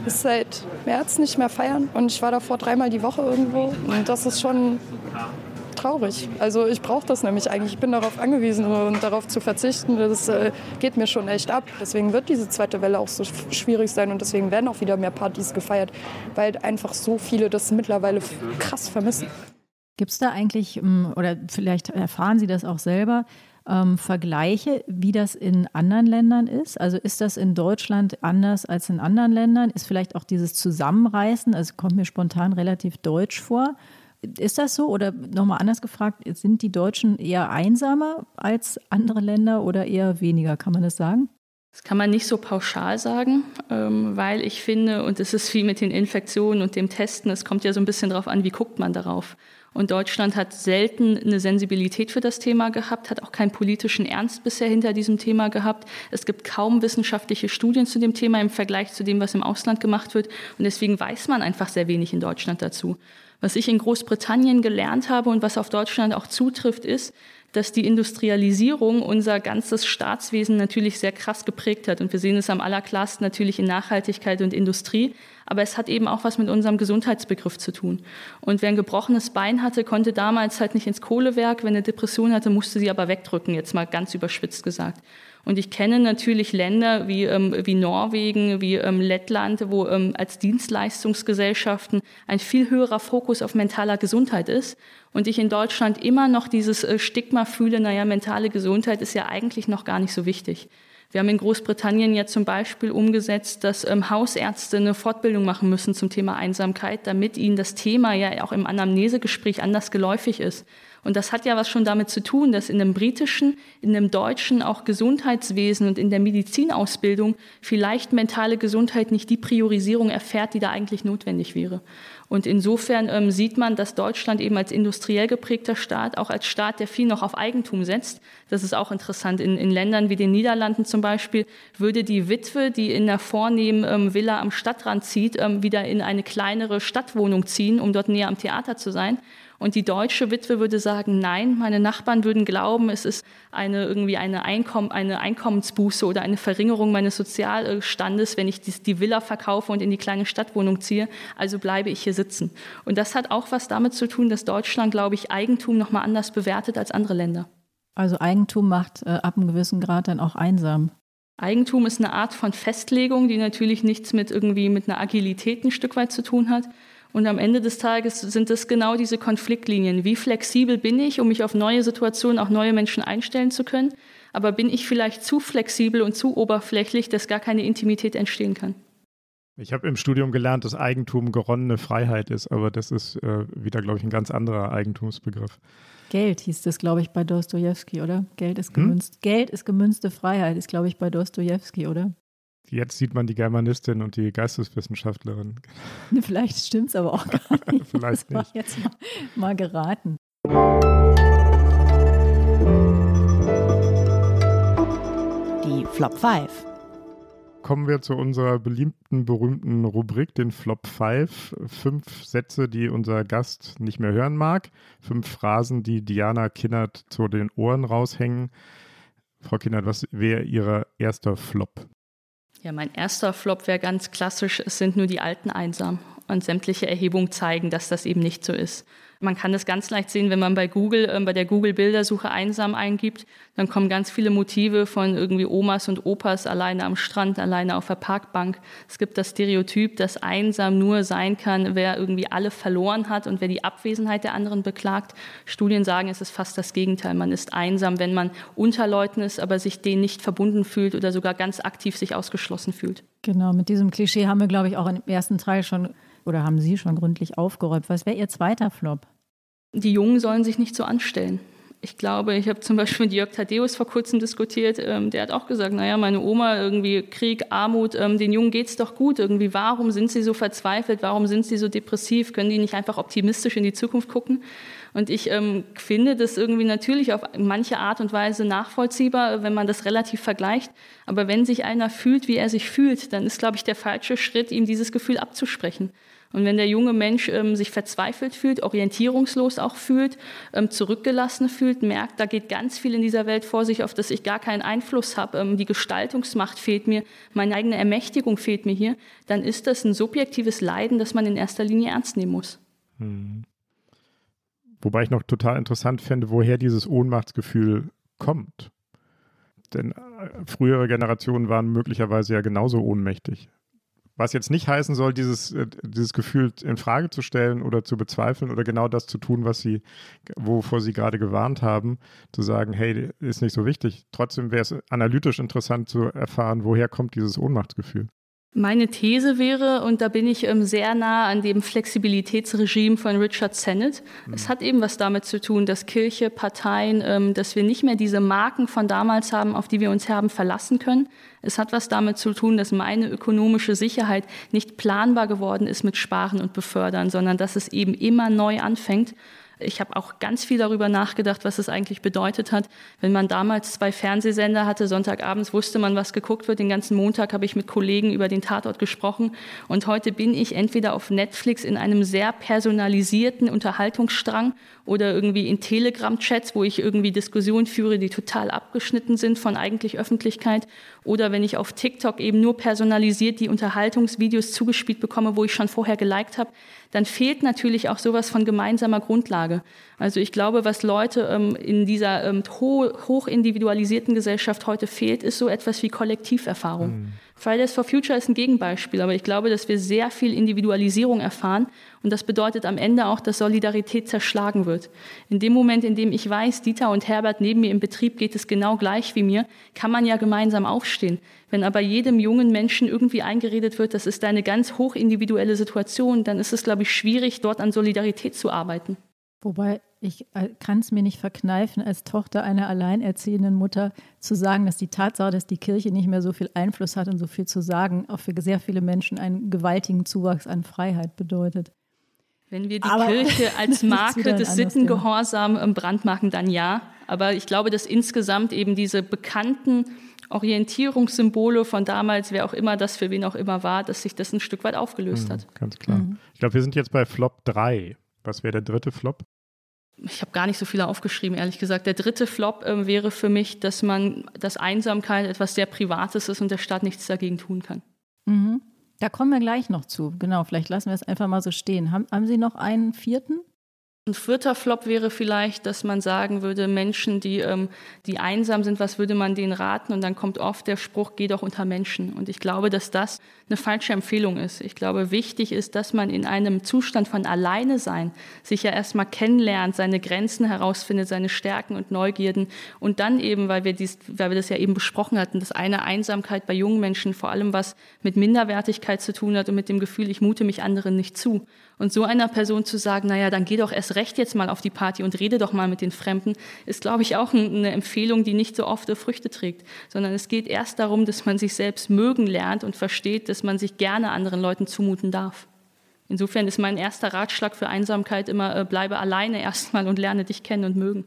bis seit März nicht mehr feiern und ich war davor dreimal die Woche irgendwo und das ist schon traurig. Also ich brauche das nämlich eigentlich. Ich bin darauf angewiesen und darauf zu verzichten, das äh, geht mir schon echt ab. Deswegen wird diese zweite Welle auch so schwierig sein und deswegen werden auch wieder mehr Partys gefeiert, weil einfach so viele das mittlerweile krass vermissen. Gibt es da eigentlich, ähm, oder vielleicht erfahren Sie das auch selber, ähm, Vergleiche, wie das in anderen Ländern ist? Also ist das in Deutschland anders als in anderen Ländern? Ist vielleicht auch dieses Zusammenreißen, also kommt mir spontan relativ deutsch vor. Ist das so? Oder nochmal anders gefragt, sind die Deutschen eher einsamer als andere Länder oder eher weniger? Kann man das sagen? Das kann man nicht so pauschal sagen, ähm, weil ich finde, und es ist wie mit den Infektionen und dem Testen, es kommt ja so ein bisschen darauf an, wie guckt man darauf. Und Deutschland hat selten eine Sensibilität für das Thema gehabt, hat auch keinen politischen Ernst bisher hinter diesem Thema gehabt. Es gibt kaum wissenschaftliche Studien zu dem Thema im Vergleich zu dem, was im Ausland gemacht wird. Und deswegen weiß man einfach sehr wenig in Deutschland dazu. Was ich in Großbritannien gelernt habe und was auf Deutschland auch zutrifft, ist, dass die Industrialisierung unser ganzes Staatswesen natürlich sehr krass geprägt hat. Und wir sehen es am allerklarsten natürlich in Nachhaltigkeit und Industrie. Aber es hat eben auch was mit unserem Gesundheitsbegriff zu tun. Und wer ein gebrochenes Bein hatte, konnte damals halt nicht ins Kohlewerk. Wenn er Depression hatte, musste sie aber wegdrücken, jetzt mal ganz überspitzt gesagt. Und ich kenne natürlich Länder wie, ähm, wie Norwegen, wie ähm, Lettland, wo ähm, als Dienstleistungsgesellschaften ein viel höherer Fokus auf mentaler Gesundheit ist. Und ich in Deutschland immer noch dieses äh, Stigma fühle, naja, mentale Gesundheit ist ja eigentlich noch gar nicht so wichtig. Wir haben in Großbritannien ja zum Beispiel umgesetzt, dass ähm, Hausärzte eine Fortbildung machen müssen zum Thema Einsamkeit, damit ihnen das Thema ja auch im Anamnesegespräch anders geläufig ist. Und das hat ja was schon damit zu tun, dass in dem britischen, in dem deutschen auch Gesundheitswesen und in der Medizinausbildung vielleicht mentale Gesundheit nicht die Priorisierung erfährt, die da eigentlich notwendig wäre. Und insofern ähm, sieht man, dass Deutschland eben als industriell geprägter Staat, auch als Staat, der viel noch auf Eigentum setzt, das ist auch interessant. In, in Ländern wie den Niederlanden zum Beispiel würde die Witwe, die in einer vornehmen ähm, Villa am Stadtrand zieht, ähm, wieder in eine kleinere Stadtwohnung ziehen, um dort näher am Theater zu sein. Und die deutsche Witwe würde sagen, nein, meine Nachbarn würden glauben, es ist eine, irgendwie eine, Einkommen, eine Einkommensbuße oder eine Verringerung meines Sozialstandes, wenn ich die, Villa verkaufe und in die kleine Stadtwohnung ziehe. Also bleibe ich hier sitzen. Und das hat auch was damit zu tun, dass Deutschland, glaube ich, Eigentum nochmal anders bewertet als andere Länder. Also Eigentum macht äh, ab einem gewissen Grad dann auch einsam. Eigentum ist eine Art von Festlegung, die natürlich nichts mit irgendwie mit einer Agilität ein Stück weit zu tun hat. Und am Ende des Tages sind es genau diese Konfliktlinien. Wie flexibel bin ich, um mich auf neue Situationen, auch neue Menschen einstellen zu können? Aber bin ich vielleicht zu flexibel und zu oberflächlich, dass gar keine Intimität entstehen kann? Ich habe im Studium gelernt, dass Eigentum geronnene Freiheit ist, aber das ist äh, wieder, glaube ich, ein ganz anderer Eigentumsbegriff. Geld hieß das, glaube ich, bei Dostoevsky, oder? Geld ist hm? gemünzt. Hm? Geld ist gemünzte Freiheit, ist, glaube ich, bei Dostoevsky, oder? Jetzt sieht man die Germanistin und die Geisteswissenschaftlerin. Vielleicht stimmt es aber auch gar nicht. Vielleicht das nicht. jetzt mal, mal geraten. Die Flop 5 kommen wir zu unserer beliebten, berühmten Rubrik, den Flop 5. Fünf Sätze, die unser Gast nicht mehr hören mag. Fünf Phrasen, die Diana Kinnert zu den Ohren raushängen. Frau Kinnert, was wäre Ihr erster Flop? Ja, mein erster Flop wäre ganz klassisch, es sind nur die Alten einsam. Und sämtliche Erhebungen zeigen, dass das eben nicht so ist. Man kann das ganz leicht sehen, wenn man bei Google, äh, bei der Google-Bildersuche einsam eingibt, dann kommen ganz viele Motive von irgendwie Omas und Opas alleine am Strand, alleine auf der Parkbank. Es gibt das Stereotyp, dass einsam nur sein kann, wer irgendwie alle verloren hat und wer die Abwesenheit der anderen beklagt. Studien sagen, es ist fast das Gegenteil. Man ist einsam, wenn man unter Leuten ist, aber sich denen nicht verbunden fühlt oder sogar ganz aktiv sich ausgeschlossen fühlt. Genau, mit diesem Klischee haben wir, glaube ich, auch im ersten Teil schon oder haben Sie schon gründlich aufgeräumt? Was wäre Ihr zweiter Flop? Die Jungen sollen sich nicht so anstellen. Ich glaube, ich habe zum Beispiel mit Jörg Thaddeus vor kurzem diskutiert. Ähm, der hat auch gesagt, naja, meine Oma, irgendwie Krieg, Armut, ähm, den Jungen geht es doch gut. Irgendwie, warum sind sie so verzweifelt? Warum sind sie so depressiv? Können die nicht einfach optimistisch in die Zukunft gucken? Und ich ähm, finde das irgendwie natürlich auf manche Art und Weise nachvollziehbar, wenn man das relativ vergleicht. Aber wenn sich einer fühlt, wie er sich fühlt, dann ist, glaube ich, der falsche Schritt, ihm dieses Gefühl abzusprechen. Und wenn der junge Mensch ähm, sich verzweifelt fühlt, orientierungslos auch fühlt, ähm, zurückgelassen fühlt, merkt, da geht ganz viel in dieser Welt vor sich, auf das ich gar keinen Einfluss habe, ähm, die Gestaltungsmacht fehlt mir, meine eigene Ermächtigung fehlt mir hier, dann ist das ein subjektives Leiden, das man in erster Linie ernst nehmen muss. Hm. Wobei ich noch total interessant fände, woher dieses Ohnmachtsgefühl kommt. Denn äh, frühere Generationen waren möglicherweise ja genauso ohnmächtig. Was jetzt nicht heißen soll, dieses, äh, dieses Gefühl in Frage zu stellen oder zu bezweifeln oder genau das zu tun, was sie, wovor sie gerade gewarnt haben, zu sagen, hey, ist nicht so wichtig. Trotzdem wäre es analytisch interessant zu erfahren, woher kommt dieses Ohnmachtsgefühl. Meine These wäre, und da bin ich ähm, sehr nah an dem Flexibilitätsregime von Richard Sennett, mhm. es hat eben was damit zu tun, dass Kirche, Parteien, ähm, dass wir nicht mehr diese Marken von damals haben, auf die wir uns haben verlassen können. Es hat was damit zu tun, dass meine ökonomische Sicherheit nicht planbar geworden ist mit Sparen und Befördern, sondern dass es eben immer neu anfängt. Ich habe auch ganz viel darüber nachgedacht, was es eigentlich bedeutet hat, wenn man damals zwei Fernsehsender hatte. Sonntagabends wusste man, was geguckt wird. Den ganzen Montag habe ich mit Kollegen über den Tatort gesprochen. Und heute bin ich entweder auf Netflix in einem sehr personalisierten Unterhaltungsstrang oder irgendwie in Telegram-Chats, wo ich irgendwie Diskussionen führe, die total abgeschnitten sind von eigentlich Öffentlichkeit. Oder wenn ich auf TikTok eben nur personalisiert die Unterhaltungsvideos zugespielt bekomme, wo ich schon vorher geliked habe dann fehlt natürlich auch sowas von gemeinsamer Grundlage. Also ich glaube, was Leute ähm, in dieser ähm, ho hoch individualisierten Gesellschaft heute fehlt, ist so etwas wie Kollektiverfahrung. Mhm. Fridays for Future ist ein Gegenbeispiel, aber ich glaube, dass wir sehr viel Individualisierung erfahren und das bedeutet am Ende auch, dass Solidarität zerschlagen wird. In dem Moment, in dem ich weiß, Dieter und Herbert neben mir im Betrieb geht es genau gleich wie mir, kann man ja gemeinsam aufstehen. Wenn aber jedem jungen Menschen irgendwie eingeredet wird, das ist eine ganz hochindividuelle Situation, dann ist es, glaube ich, schwierig, dort an Solidarität zu arbeiten. Wobei ich äh, kann es mir nicht verkneifen, als Tochter einer alleinerziehenden Mutter zu sagen, dass die Tatsache, dass die Kirche nicht mehr so viel Einfluss hat und so viel zu sagen, auch für sehr viele Menschen einen gewaltigen Zuwachs an Freiheit bedeutet. Wenn wir die Aber Kirche als Marke des Sittengehorsam brandmarken, dann ja. Aber ich glaube, dass insgesamt eben diese bekannten Orientierungssymbole von damals, wer auch immer das für wen auch immer war, dass sich das ein Stück weit aufgelöst mhm, hat. Ganz klar. Mhm. Ich glaube, wir sind jetzt bei Flop 3. Was wäre der dritte Flop? Ich habe gar nicht so viele aufgeschrieben, ehrlich gesagt. Der dritte Flop äh, wäre für mich, dass man, dass Einsamkeit etwas sehr Privates ist und der Staat nichts dagegen tun kann. Mhm. Da kommen wir gleich noch zu. Genau, vielleicht lassen wir es einfach mal so stehen. Haben, haben Sie noch einen vierten? Ein vierter Flop wäre vielleicht, dass man sagen würde, Menschen, die, ähm, die einsam sind, was würde man denen raten? Und dann kommt oft der Spruch, geh doch unter Menschen. Und ich glaube, dass das eine falsche Empfehlung ist. Ich glaube, wichtig ist, dass man in einem Zustand von alleine sein sich ja erstmal kennenlernt, seine Grenzen herausfindet, seine Stärken und Neugierden. Und dann eben, weil wir, dies, weil wir das ja eben besprochen hatten, dass eine Einsamkeit bei jungen Menschen vor allem was mit Minderwertigkeit zu tun hat und mit dem Gefühl, ich mute mich anderen nicht zu. Und so einer Person zu sagen, naja, dann geh doch erst recht jetzt mal auf die Party und rede doch mal mit den Fremden, ist, glaube ich, auch eine Empfehlung, die nicht so oft Früchte trägt, sondern es geht erst darum, dass man sich selbst mögen lernt und versteht, dass man sich gerne anderen Leuten zumuten darf. Insofern ist mein erster Ratschlag für Einsamkeit immer, äh, bleibe alleine erstmal und lerne dich kennen und mögen.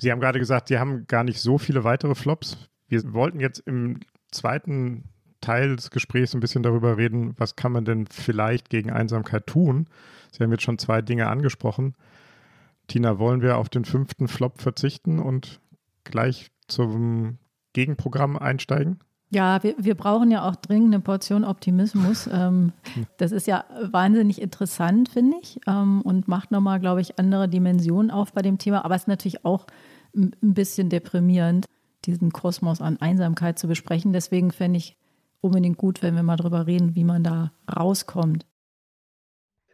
Sie haben gerade gesagt, Sie haben gar nicht so viele weitere Flops. Wir wollten jetzt im zweiten Teil des Gesprächs ein bisschen darüber reden, was kann man denn vielleicht gegen Einsamkeit tun. Sie haben jetzt schon zwei Dinge angesprochen. Tina, wollen wir auf den fünften Flop verzichten und gleich zum Gegenprogramm einsteigen? Ja, wir, wir brauchen ja auch dringend eine Portion Optimismus. Ähm, das ist ja wahnsinnig interessant, finde ich, ähm, und macht nochmal, glaube ich, andere Dimensionen auf bei dem Thema. Aber es ist natürlich auch ein bisschen deprimierend, diesen Kosmos an Einsamkeit zu besprechen. Deswegen fände ich unbedingt gut, wenn wir mal drüber reden, wie man da rauskommt.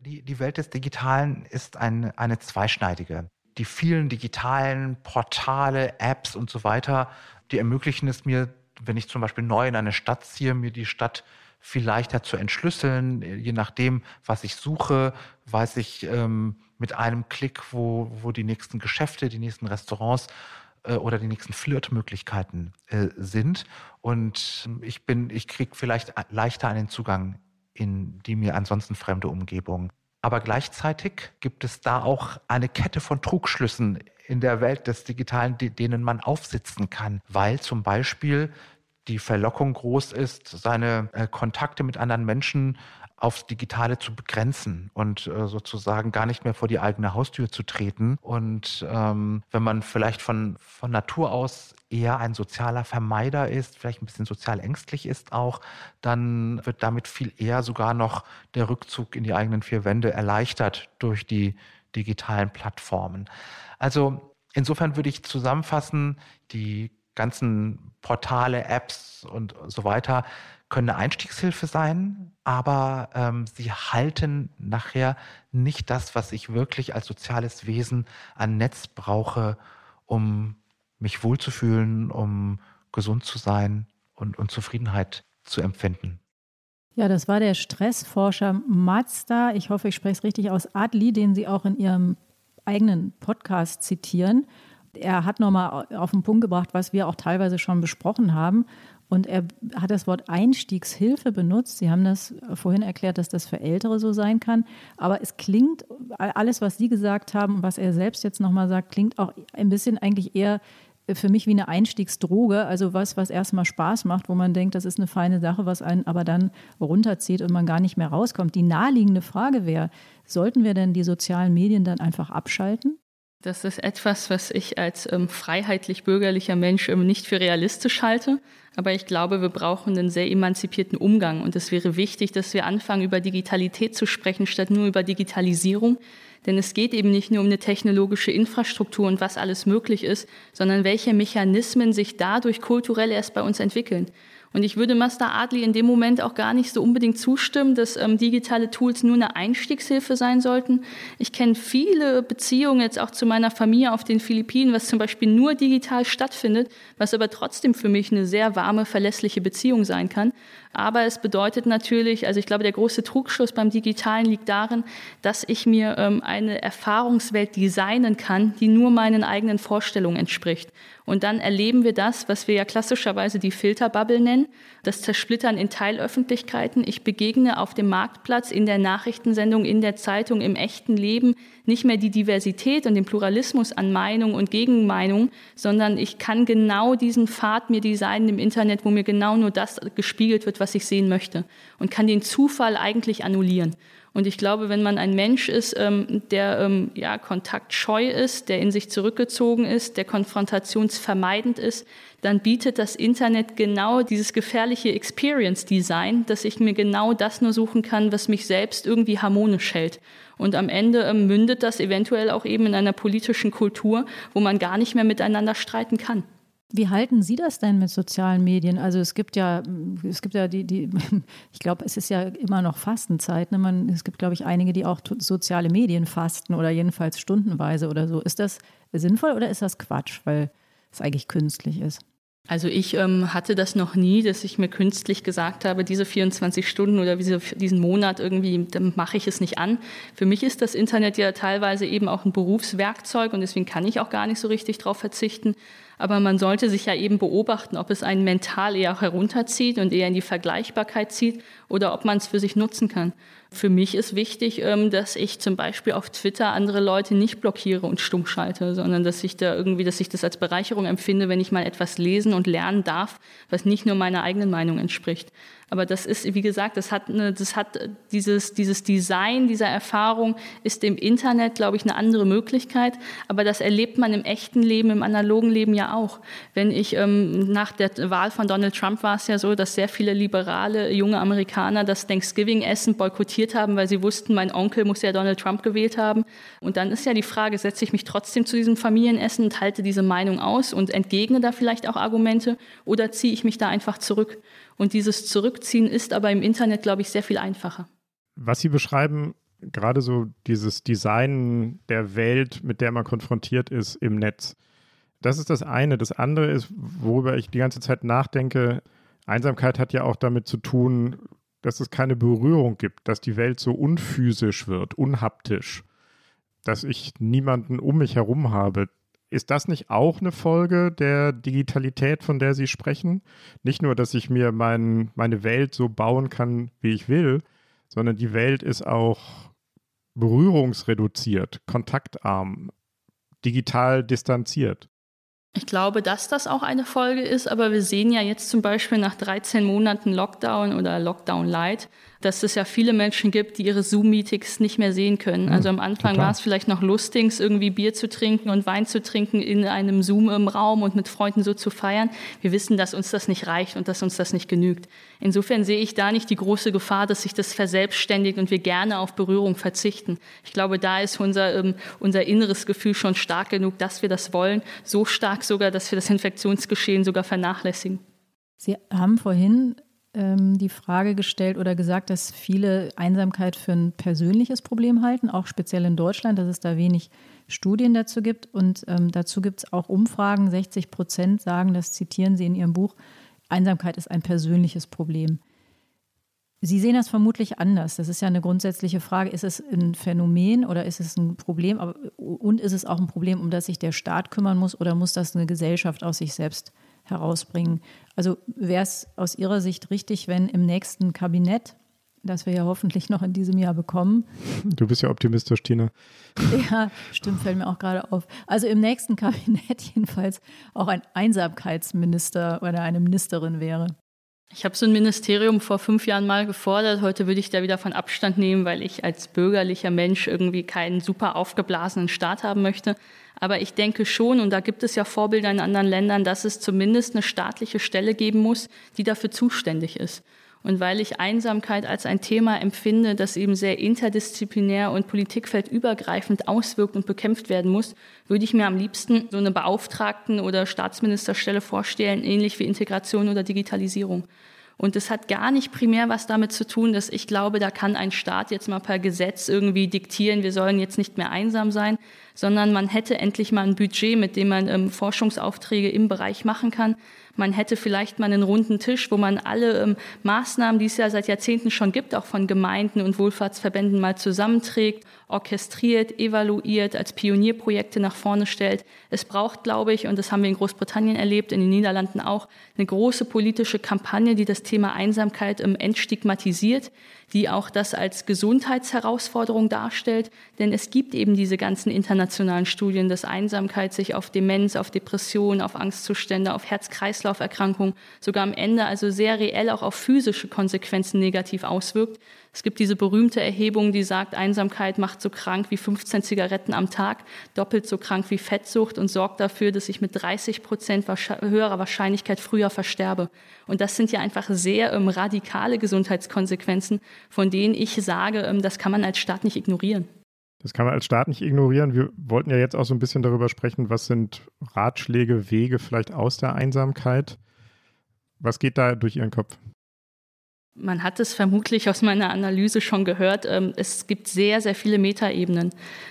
Die, die Welt des Digitalen ist ein, eine zweischneidige. Die vielen digitalen Portale, Apps und so weiter, die ermöglichen es mir, wenn ich zum Beispiel neu in eine Stadt ziehe, mir die Stadt viel leichter zu entschlüsseln. Je nachdem, was ich suche, weiß ich ähm, mit einem Klick, wo, wo die nächsten Geschäfte, die nächsten Restaurants äh, oder die nächsten Flirtmöglichkeiten äh, sind. Und ich bin, ich kriege vielleicht leichter einen Zugang in die mir ansonsten fremde Umgebung. Aber gleichzeitig gibt es da auch eine Kette von Trugschlüssen in der Welt des Digitalen, denen man aufsitzen kann, weil zum Beispiel die Verlockung groß ist, seine äh, Kontakte mit anderen Menschen aufs Digitale zu begrenzen und äh, sozusagen gar nicht mehr vor die eigene Haustür zu treten. Und ähm, wenn man vielleicht von, von Natur aus eher ein sozialer Vermeider ist, vielleicht ein bisschen sozial ängstlich ist auch, dann wird damit viel eher sogar noch der Rückzug in die eigenen vier Wände erleichtert durch die digitalen Plattformen. Also insofern würde ich zusammenfassen, die ganzen Portale, Apps und so weiter können eine Einstiegshilfe sein, aber ähm, sie halten nachher nicht das, was ich wirklich als soziales Wesen an Netz brauche, um mich wohlzufühlen, um gesund zu sein und, und Zufriedenheit zu empfinden. Ja, das war der Stressforscher Mazda, ich hoffe, ich spreche es richtig aus, Adli, den Sie auch in Ihrem eigenen Podcast zitieren. Er hat nochmal auf den Punkt gebracht, was wir auch teilweise schon besprochen haben. Und er hat das Wort Einstiegshilfe benutzt. Sie haben das vorhin erklärt, dass das für Ältere so sein kann. Aber es klingt, alles, was Sie gesagt haben und was er selbst jetzt nochmal sagt, klingt auch ein bisschen eigentlich eher für mich wie eine Einstiegsdroge, also was, was erstmal Spaß macht, wo man denkt, das ist eine feine Sache, was einen aber dann runterzieht und man gar nicht mehr rauskommt. Die naheliegende Frage wäre, sollten wir denn die sozialen Medien dann einfach abschalten? Das ist etwas, was ich als ähm, freiheitlich-bürgerlicher Mensch ähm, nicht für realistisch halte. Aber ich glaube, wir brauchen einen sehr emanzipierten Umgang. Und es wäre wichtig, dass wir anfangen, über Digitalität zu sprechen, statt nur über Digitalisierung. Denn es geht eben nicht nur um eine technologische Infrastruktur und was alles möglich ist, sondern welche Mechanismen sich dadurch kulturell erst bei uns entwickeln. Und ich würde Master Adli in dem Moment auch gar nicht so unbedingt zustimmen, dass ähm, digitale Tools nur eine Einstiegshilfe sein sollten. Ich kenne viele Beziehungen jetzt auch zu meiner Familie auf den Philippinen, was zum Beispiel nur digital stattfindet, was aber trotzdem für mich eine sehr warme, verlässliche Beziehung sein kann. Aber es bedeutet natürlich, also ich glaube, der große Trugschluss beim Digitalen liegt darin, dass ich mir ähm, eine Erfahrungswelt designen kann, die nur meinen eigenen Vorstellungen entspricht. Und dann erleben wir das, was wir ja klassischerweise die Filterbubble nennen, das Zersplittern in Teilöffentlichkeiten. Ich begegne auf dem Marktplatz, in der Nachrichtensendung, in der Zeitung, im echten Leben nicht mehr die Diversität und den Pluralismus an Meinung und Gegenmeinung, sondern ich kann genau diesen Pfad mir designen im Internet, wo mir genau nur das gespiegelt wird, was ich sehen möchte und kann den Zufall eigentlich annullieren. Und ich glaube, wenn man ein Mensch ist, ähm, der ähm, ja, kontaktscheu ist, der in sich zurückgezogen ist, der konfrontationsvermeidend ist, dann bietet das Internet genau dieses gefährliche Experience Design, dass ich mir genau das nur suchen kann, was mich selbst irgendwie harmonisch hält. Und am Ende ähm, mündet das eventuell auch eben in einer politischen Kultur, wo man gar nicht mehr miteinander streiten kann. Wie halten Sie das denn mit sozialen Medien? Also es gibt ja, es gibt ja die, die ich glaube, es ist ja immer noch Fastenzeit. Ne? Man, es gibt, glaube ich, einige, die auch soziale Medien fasten oder jedenfalls stundenweise oder so. Ist das sinnvoll oder ist das Quatsch, weil es eigentlich künstlich ist? Also ich ähm, hatte das noch nie, dass ich mir künstlich gesagt habe, diese 24 Stunden oder diese, diesen Monat irgendwie, dann mache ich es nicht an. Für mich ist das Internet ja teilweise eben auch ein Berufswerkzeug und deswegen kann ich auch gar nicht so richtig darauf verzichten. Aber man sollte sich ja eben beobachten, ob es einen mental eher herunterzieht und eher in die Vergleichbarkeit zieht oder ob man es für sich nutzen kann. Für mich ist wichtig, ähm, dass ich zum Beispiel auf Twitter andere Leute nicht blockiere und stumm schalte, sondern dass ich da irgendwie, dass ich das als Bereicherung empfinde, wenn ich mal etwas lesen und lernen darf, was nicht nur meiner eigenen Meinung entspricht. Aber das ist, wie gesagt, das hat, eine, das hat dieses, dieses Design dieser Erfahrung ist im Internet, glaube ich, eine andere Möglichkeit. Aber das erlebt man im echten Leben, im analogen Leben ja auch. Wenn ich ähm, nach der Wahl von Donald Trump war es ja so, dass sehr viele liberale junge Amerikaner das Thanksgiving-Essen boykottiert haben, weil sie wussten, mein Onkel muss ja Donald Trump gewählt haben. Und dann ist ja die Frage, setze ich mich trotzdem zu diesem Familienessen und halte diese Meinung aus und entgegne da vielleicht auch Argumente oder ziehe ich mich da einfach zurück? Und dieses Zurückziehen ist aber im Internet, glaube ich, sehr viel einfacher. Was Sie beschreiben, gerade so dieses Design der Welt, mit der man konfrontiert ist im Netz, das ist das eine. Das andere ist, worüber ich die ganze Zeit nachdenke, Einsamkeit hat ja auch damit zu tun, dass es keine Berührung gibt, dass die Welt so unphysisch wird, unhaptisch, dass ich niemanden um mich herum habe, ist das nicht auch eine Folge der Digitalität, von der Sie sprechen? Nicht nur, dass ich mir mein, meine Welt so bauen kann, wie ich will, sondern die Welt ist auch berührungsreduziert, kontaktarm, digital distanziert. Ich glaube, dass das auch eine Folge ist, aber wir sehen ja jetzt zum Beispiel nach 13 Monaten Lockdown oder Lockdown Light, dass es ja viele Menschen gibt, die ihre Zoom-Meetings nicht mehr sehen können. Also am Anfang Total. war es vielleicht noch lustig, irgendwie Bier zu trinken und Wein zu trinken in einem Zoom im Raum und mit Freunden so zu feiern. Wir wissen, dass uns das nicht reicht und dass uns das nicht genügt. Insofern sehe ich da nicht die große Gefahr, dass sich das verselbstständigt und wir gerne auf Berührung verzichten. Ich glaube, da ist unser, ähm, unser inneres Gefühl schon stark genug, dass wir das wollen. So stark sogar, dass wir das Infektionsgeschehen sogar vernachlässigen. Sie haben vorhin ähm, die Frage gestellt oder gesagt, dass viele Einsamkeit für ein persönliches Problem halten, auch speziell in Deutschland, dass es da wenig Studien dazu gibt. Und ähm, dazu gibt es auch Umfragen. 60 Prozent sagen, das zitieren Sie in Ihrem Buch, Einsamkeit ist ein persönliches Problem. Sie sehen das vermutlich anders. Das ist ja eine grundsätzliche Frage. Ist es ein Phänomen oder ist es ein Problem? und ist es auch ein Problem, um das sich der Staat kümmern muss oder muss das eine Gesellschaft aus sich selbst herausbringen? Also wäre es aus Ihrer Sicht richtig, wenn im nächsten Kabinett, das wir ja hoffentlich noch in diesem Jahr bekommen. Du bist ja optimistisch, Tina. Ja, stimmt, fällt mir auch gerade auf. Also im nächsten Kabinett jedenfalls auch ein Einsamkeitsminister oder eine Ministerin wäre. Ich habe so ein Ministerium vor fünf Jahren mal gefordert. Heute würde ich da wieder von Abstand nehmen, weil ich als bürgerlicher Mensch irgendwie keinen super aufgeblasenen Staat haben möchte. Aber ich denke schon, und da gibt es ja Vorbilder in anderen Ländern, dass es zumindest eine staatliche Stelle geben muss, die dafür zuständig ist. Und weil ich Einsamkeit als ein Thema empfinde, das eben sehr interdisziplinär und politikfeldübergreifend auswirkt und bekämpft werden muss, würde ich mir am liebsten so eine Beauftragten- oder Staatsministerstelle vorstellen, ähnlich wie Integration oder Digitalisierung. Und es hat gar nicht primär was damit zu tun, dass ich glaube, da kann ein Staat jetzt mal per Gesetz irgendwie diktieren, wir sollen jetzt nicht mehr einsam sein, sondern man hätte endlich mal ein Budget, mit dem man ähm, Forschungsaufträge im Bereich machen kann. Man hätte vielleicht mal einen runden Tisch, wo man alle ähm, Maßnahmen, die es ja seit Jahrzehnten schon gibt, auch von Gemeinden und Wohlfahrtsverbänden mal zusammenträgt, orchestriert, evaluiert, als Pionierprojekte nach vorne stellt. Es braucht, glaube ich, und das haben wir in Großbritannien erlebt, in den Niederlanden auch, eine große politische Kampagne, die das Thema Einsamkeit ähm, entstigmatisiert, die auch das als Gesundheitsherausforderung darstellt. Denn es gibt eben diese ganzen internationalen Studien, dass Einsamkeit sich auf Demenz, auf Depression, auf Angstzustände, auf Herz-Kreislauf Herz-Kreislauf-Erkrankungen, sogar am Ende also sehr reell auch auf physische Konsequenzen negativ auswirkt. Es gibt diese berühmte Erhebung, die sagt, Einsamkeit macht so krank wie 15 Zigaretten am Tag, doppelt so krank wie Fettsucht und sorgt dafür, dass ich mit 30 Prozent höherer Wahrscheinlichkeit früher versterbe. Und das sind ja einfach sehr ähm, radikale Gesundheitskonsequenzen, von denen ich sage, ähm, das kann man als Staat nicht ignorieren. Das kann man als Staat nicht ignorieren. Wir wollten ja jetzt auch so ein bisschen darüber sprechen, was sind Ratschläge, Wege vielleicht aus der Einsamkeit. Was geht da durch Ihren Kopf? Man hat es vermutlich aus meiner Analyse schon gehört. Ähm, es gibt sehr, sehr viele Metaebenen.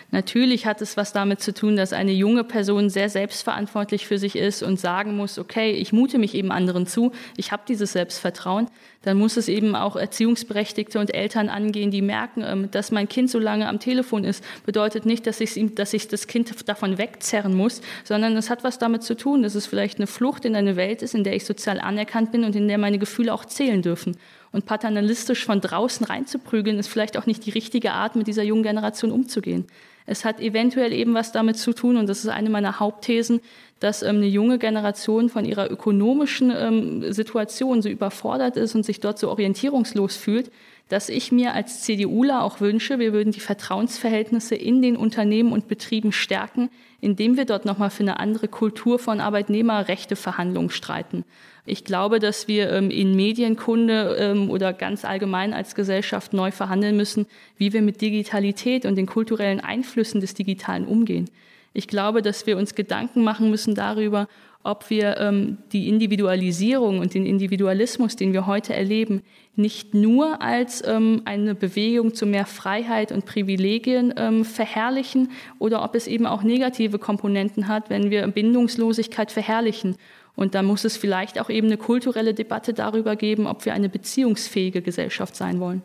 Natürlich hat es was damit zu tun, dass eine junge Person sehr selbstverantwortlich für sich ist und sagen muss, okay, ich mute mich eben anderen zu, ich habe dieses Selbstvertrauen. Dann muss es eben auch Erziehungsberechtigte und Eltern angehen, die merken, ähm, dass mein Kind so lange am Telefon ist, bedeutet nicht, dass ich, ihm, dass ich das Kind davon wegzerren muss, sondern es hat was damit zu tun, dass es vielleicht eine Flucht in eine Welt ist, in der ich sozial anerkannt bin und in der meine Gefühle auch zählen dürfen. Und paternalistisch von draußen reinzuprügeln, ist vielleicht auch nicht die richtige Art, mit dieser jungen Generation umzugehen. Es hat eventuell eben was damit zu tun, und das ist eine meiner Hauptthesen, dass ähm, eine junge Generation von ihrer ökonomischen ähm, Situation so überfordert ist und sich dort so orientierungslos fühlt, dass ich mir als CDUler auch wünsche, wir würden die Vertrauensverhältnisse in den Unternehmen und Betrieben stärken, indem wir dort nochmal für eine andere Kultur von Arbeitnehmerrechteverhandlungen streiten. Ich glaube, dass wir ähm, in Medienkunde ähm, oder ganz allgemein als Gesellschaft neu verhandeln müssen, wie wir mit Digitalität und den kulturellen Einflüssen des Digitalen umgehen. Ich glaube, dass wir uns Gedanken machen müssen darüber, ob wir ähm, die Individualisierung und den Individualismus, den wir heute erleben, nicht nur als ähm, eine Bewegung zu mehr Freiheit und Privilegien ähm, verherrlichen oder ob es eben auch negative Komponenten hat, wenn wir Bindungslosigkeit verherrlichen und da muss es vielleicht auch eben eine kulturelle Debatte darüber geben, ob wir eine beziehungsfähige Gesellschaft sein wollen.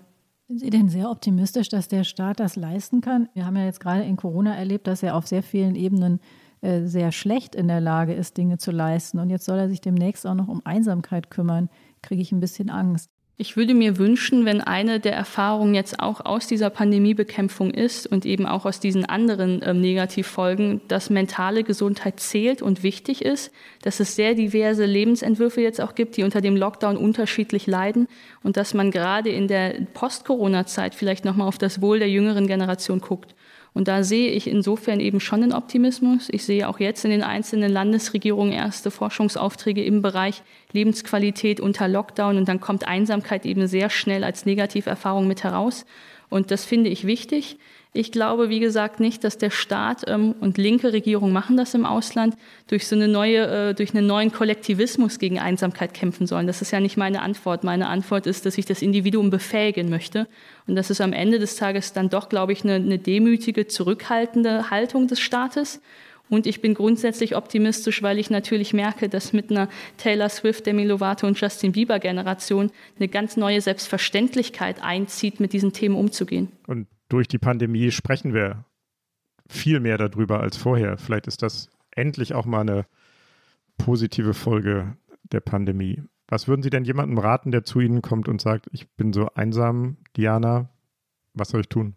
Sind Sie denn sehr optimistisch, dass der Staat das leisten kann? Wir haben ja jetzt gerade in Corona erlebt, dass er auf sehr vielen Ebenen äh, sehr schlecht in der Lage ist, Dinge zu leisten. Und jetzt soll er sich demnächst auch noch um Einsamkeit kümmern. Kriege ich ein bisschen Angst. Ich würde mir wünschen, wenn eine der Erfahrungen jetzt auch aus dieser Pandemiebekämpfung ist und eben auch aus diesen anderen äh, Negativfolgen, dass mentale Gesundheit zählt und wichtig ist, dass es sehr diverse Lebensentwürfe jetzt auch gibt, die unter dem Lockdown unterschiedlich leiden und dass man gerade in der Post-Corona-Zeit vielleicht nochmal auf das Wohl der jüngeren Generation guckt. Und da sehe ich insofern eben schon den Optimismus. Ich sehe auch jetzt in den einzelnen Landesregierungen erste Forschungsaufträge im Bereich Lebensqualität unter Lockdown und dann kommt Einsamkeit eben sehr schnell als Negativerfahrung mit heraus. Und das finde ich wichtig. Ich glaube, wie gesagt, nicht, dass der Staat ähm, und linke Regierungen machen das im Ausland durch so eine neue, äh, durch einen neuen Kollektivismus gegen Einsamkeit kämpfen sollen. Das ist ja nicht meine Antwort. Meine Antwort ist, dass ich das Individuum befähigen möchte und das ist am Ende des Tages dann doch, glaube ich, eine, eine demütige, zurückhaltende Haltung des Staates. Und ich bin grundsätzlich optimistisch, weil ich natürlich merke, dass mit einer Taylor Swift, Demi Lovato und Justin Bieber Generation eine ganz neue Selbstverständlichkeit einzieht, mit diesen Themen umzugehen. Und durch die Pandemie sprechen wir viel mehr darüber als vorher. Vielleicht ist das endlich auch mal eine positive Folge der Pandemie. Was würden Sie denn jemandem raten, der zu Ihnen kommt und sagt, ich bin so einsam, Diana, was soll ich tun?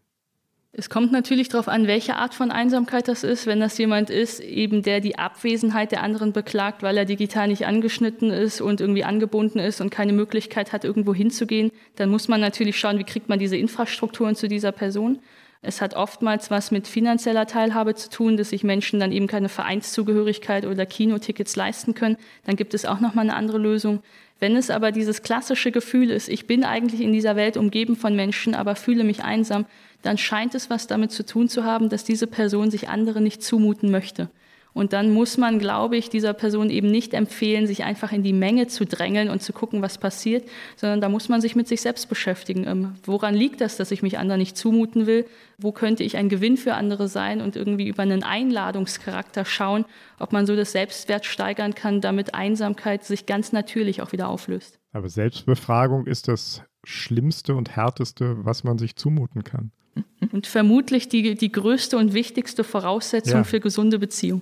Es kommt natürlich darauf an, welche Art von Einsamkeit das ist. Wenn das jemand ist, eben der die Abwesenheit der anderen beklagt, weil er digital nicht angeschnitten ist und irgendwie angebunden ist und keine Möglichkeit hat, irgendwo hinzugehen, dann muss man natürlich schauen, wie kriegt man diese Infrastrukturen zu dieser Person. Es hat oftmals was mit finanzieller Teilhabe zu tun, dass sich Menschen dann eben keine Vereinszugehörigkeit oder Kinotickets leisten können. Dann gibt es auch noch mal eine andere Lösung. Wenn es aber dieses klassische Gefühl ist, ich bin eigentlich in dieser Welt umgeben von Menschen, aber fühle mich einsam, dann scheint es was damit zu tun zu haben, dass diese Person sich andere nicht zumuten möchte. Und dann muss man, glaube ich, dieser Person eben nicht empfehlen, sich einfach in die Menge zu drängeln und zu gucken, was passiert, sondern da muss man sich mit sich selbst beschäftigen. Ähm, woran liegt das, dass ich mich anderen nicht zumuten will? Wo könnte ich ein Gewinn für andere sein und irgendwie über einen Einladungscharakter schauen, ob man so das Selbstwert steigern kann, damit Einsamkeit sich ganz natürlich auch wieder auflöst. Aber Selbstbefragung ist das Schlimmste und Härteste, was man sich zumuten kann. Und vermutlich die, die größte und wichtigste Voraussetzung ja. für gesunde Beziehung.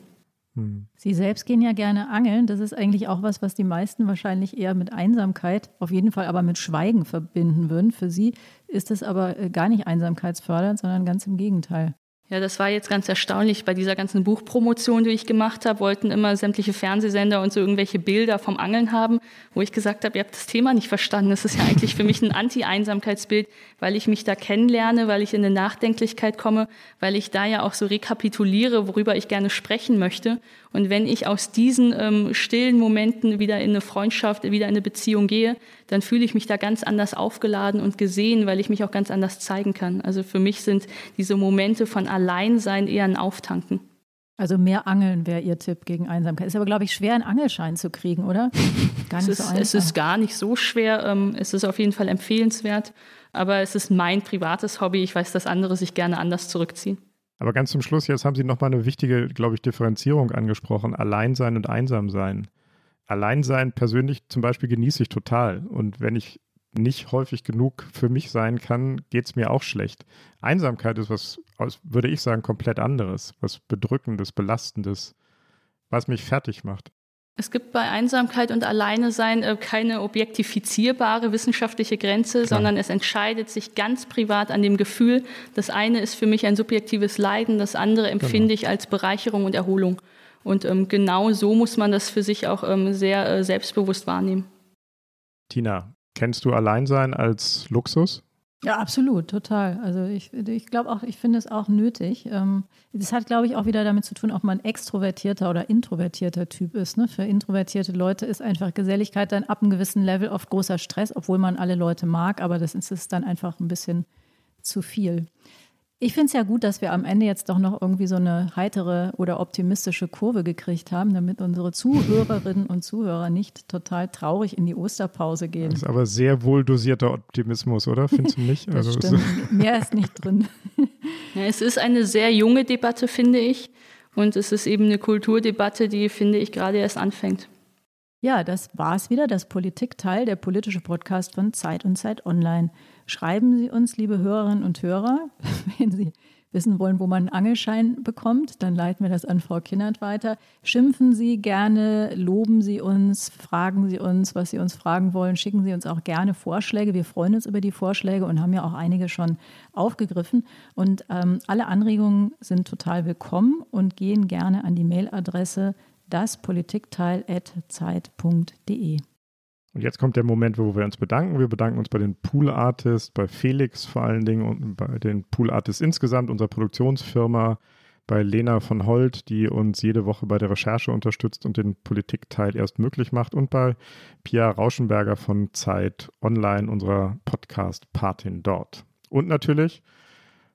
Hm. Sie selbst gehen ja gerne angeln. Das ist eigentlich auch was, was die meisten wahrscheinlich eher mit Einsamkeit, auf jeden Fall aber mit Schweigen verbinden würden. Für Sie ist es aber äh, gar nicht einsamkeitsfördernd, sondern ganz im Gegenteil. Ja, das war jetzt ganz erstaunlich. Bei dieser ganzen Buchpromotion, die ich gemacht habe, wollten immer sämtliche Fernsehsender und so irgendwelche Bilder vom Angeln haben, wo ich gesagt habe, ihr habt das Thema nicht verstanden. Das ist ja eigentlich für mich ein Anti-Einsamkeitsbild, weil ich mich da kennenlerne, weil ich in eine Nachdenklichkeit komme, weil ich da ja auch so rekapituliere, worüber ich gerne sprechen möchte. Und wenn ich aus diesen ähm, stillen Momenten wieder in eine Freundschaft, wieder in eine Beziehung gehe, dann fühle ich mich da ganz anders aufgeladen und gesehen, weil ich mich auch ganz anders zeigen kann. Also für mich sind diese Momente von Alleinsein eher ein Auftanken. Also mehr Angeln wäre Ihr Tipp gegen Einsamkeit. Ist aber, glaube ich, schwer, einen Angelschein zu kriegen, oder? Gar nicht es, ist, so einfach. es ist gar nicht so schwer. Ähm, es ist auf jeden Fall empfehlenswert. Aber es ist mein privates Hobby. Ich weiß, dass andere sich gerne anders zurückziehen. Aber ganz zum Schluss, jetzt haben Sie nochmal eine wichtige, glaube ich, Differenzierung angesprochen. Alleinsein und Einsamsein. Alleinsein persönlich zum Beispiel genieße ich total. Und wenn ich nicht häufig genug für mich sein kann, geht es mir auch schlecht. Einsamkeit ist was, würde ich sagen, komplett anderes, was Bedrückendes, Belastendes, was mich fertig macht. Es gibt bei Einsamkeit und Alleine sein äh, keine objektifizierbare wissenschaftliche Grenze, Klar. sondern es entscheidet sich ganz privat an dem Gefühl. Das eine ist für mich ein subjektives Leiden, das andere empfinde genau. ich als Bereicherung und Erholung. Und ähm, genau so muss man das für sich auch ähm, sehr äh, selbstbewusst wahrnehmen. Tina, kennst du Alleinsein als Luxus? Ja, absolut, total. Also ich, ich glaube auch, ich finde es auch nötig. Ähm, das hat, glaube ich, auch wieder damit zu tun, ob man extrovertierter oder introvertierter Typ ist. Ne? Für introvertierte Leute ist einfach Geselligkeit dann ab einem gewissen Level oft großer Stress, obwohl man alle Leute mag, aber das ist dann einfach ein bisschen zu viel. Ich finde es ja gut, dass wir am Ende jetzt doch noch irgendwie so eine heitere oder optimistische Kurve gekriegt haben, damit unsere Zuhörerinnen und Zuhörer nicht total traurig in die Osterpause gehen. Das ist aber sehr wohl dosierter Optimismus, oder? Findest du nicht? das also, stimmt. Mehr ist nicht drin. Ja, es ist eine sehr junge Debatte, finde ich. Und es ist eben eine Kulturdebatte, die, finde ich, gerade erst anfängt. Ja, das war es wieder, das Politikteil, der politische Podcast von Zeit und Zeit Online. Schreiben Sie uns, liebe Hörerinnen und Hörer, wenn Sie wissen wollen, wo man einen Angelschein bekommt, dann leiten wir das an Frau Kinnert weiter. Schimpfen Sie gerne, loben Sie uns, fragen Sie uns, was Sie uns fragen wollen, schicken Sie uns auch gerne Vorschläge. Wir freuen uns über die Vorschläge und haben ja auch einige schon aufgegriffen. Und ähm, alle Anregungen sind total willkommen und gehen gerne an die Mailadresse daspolitikteil.zeit.de. Und jetzt kommt der Moment, wo wir uns bedanken. Wir bedanken uns bei den Pool Artists, bei Felix vor allen Dingen und bei den Pool Artists insgesamt, unserer Produktionsfirma, bei Lena von Holt, die uns jede Woche bei der Recherche unterstützt und den Politikteil erst möglich macht, und bei Pia Rauschenberger von Zeit Online, unserer Podcast-Patin dort. Und natürlich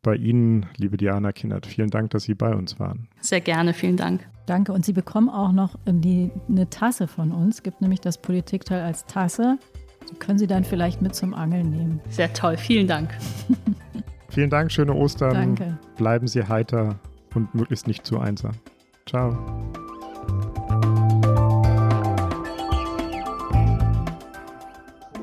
bei Ihnen, liebe Diana Kindert. Vielen Dank, dass Sie bei uns waren. Sehr gerne, vielen Dank. Danke. Und Sie bekommen auch noch die, eine Tasse von uns. Es gibt nämlich das Politikteil als Tasse. Die können Sie dann vielleicht mit zum Angeln nehmen. Sehr toll. Vielen Dank. Vielen Dank. Schöne Ostern. Danke. Bleiben Sie heiter und möglichst nicht zu einsam. Ciao.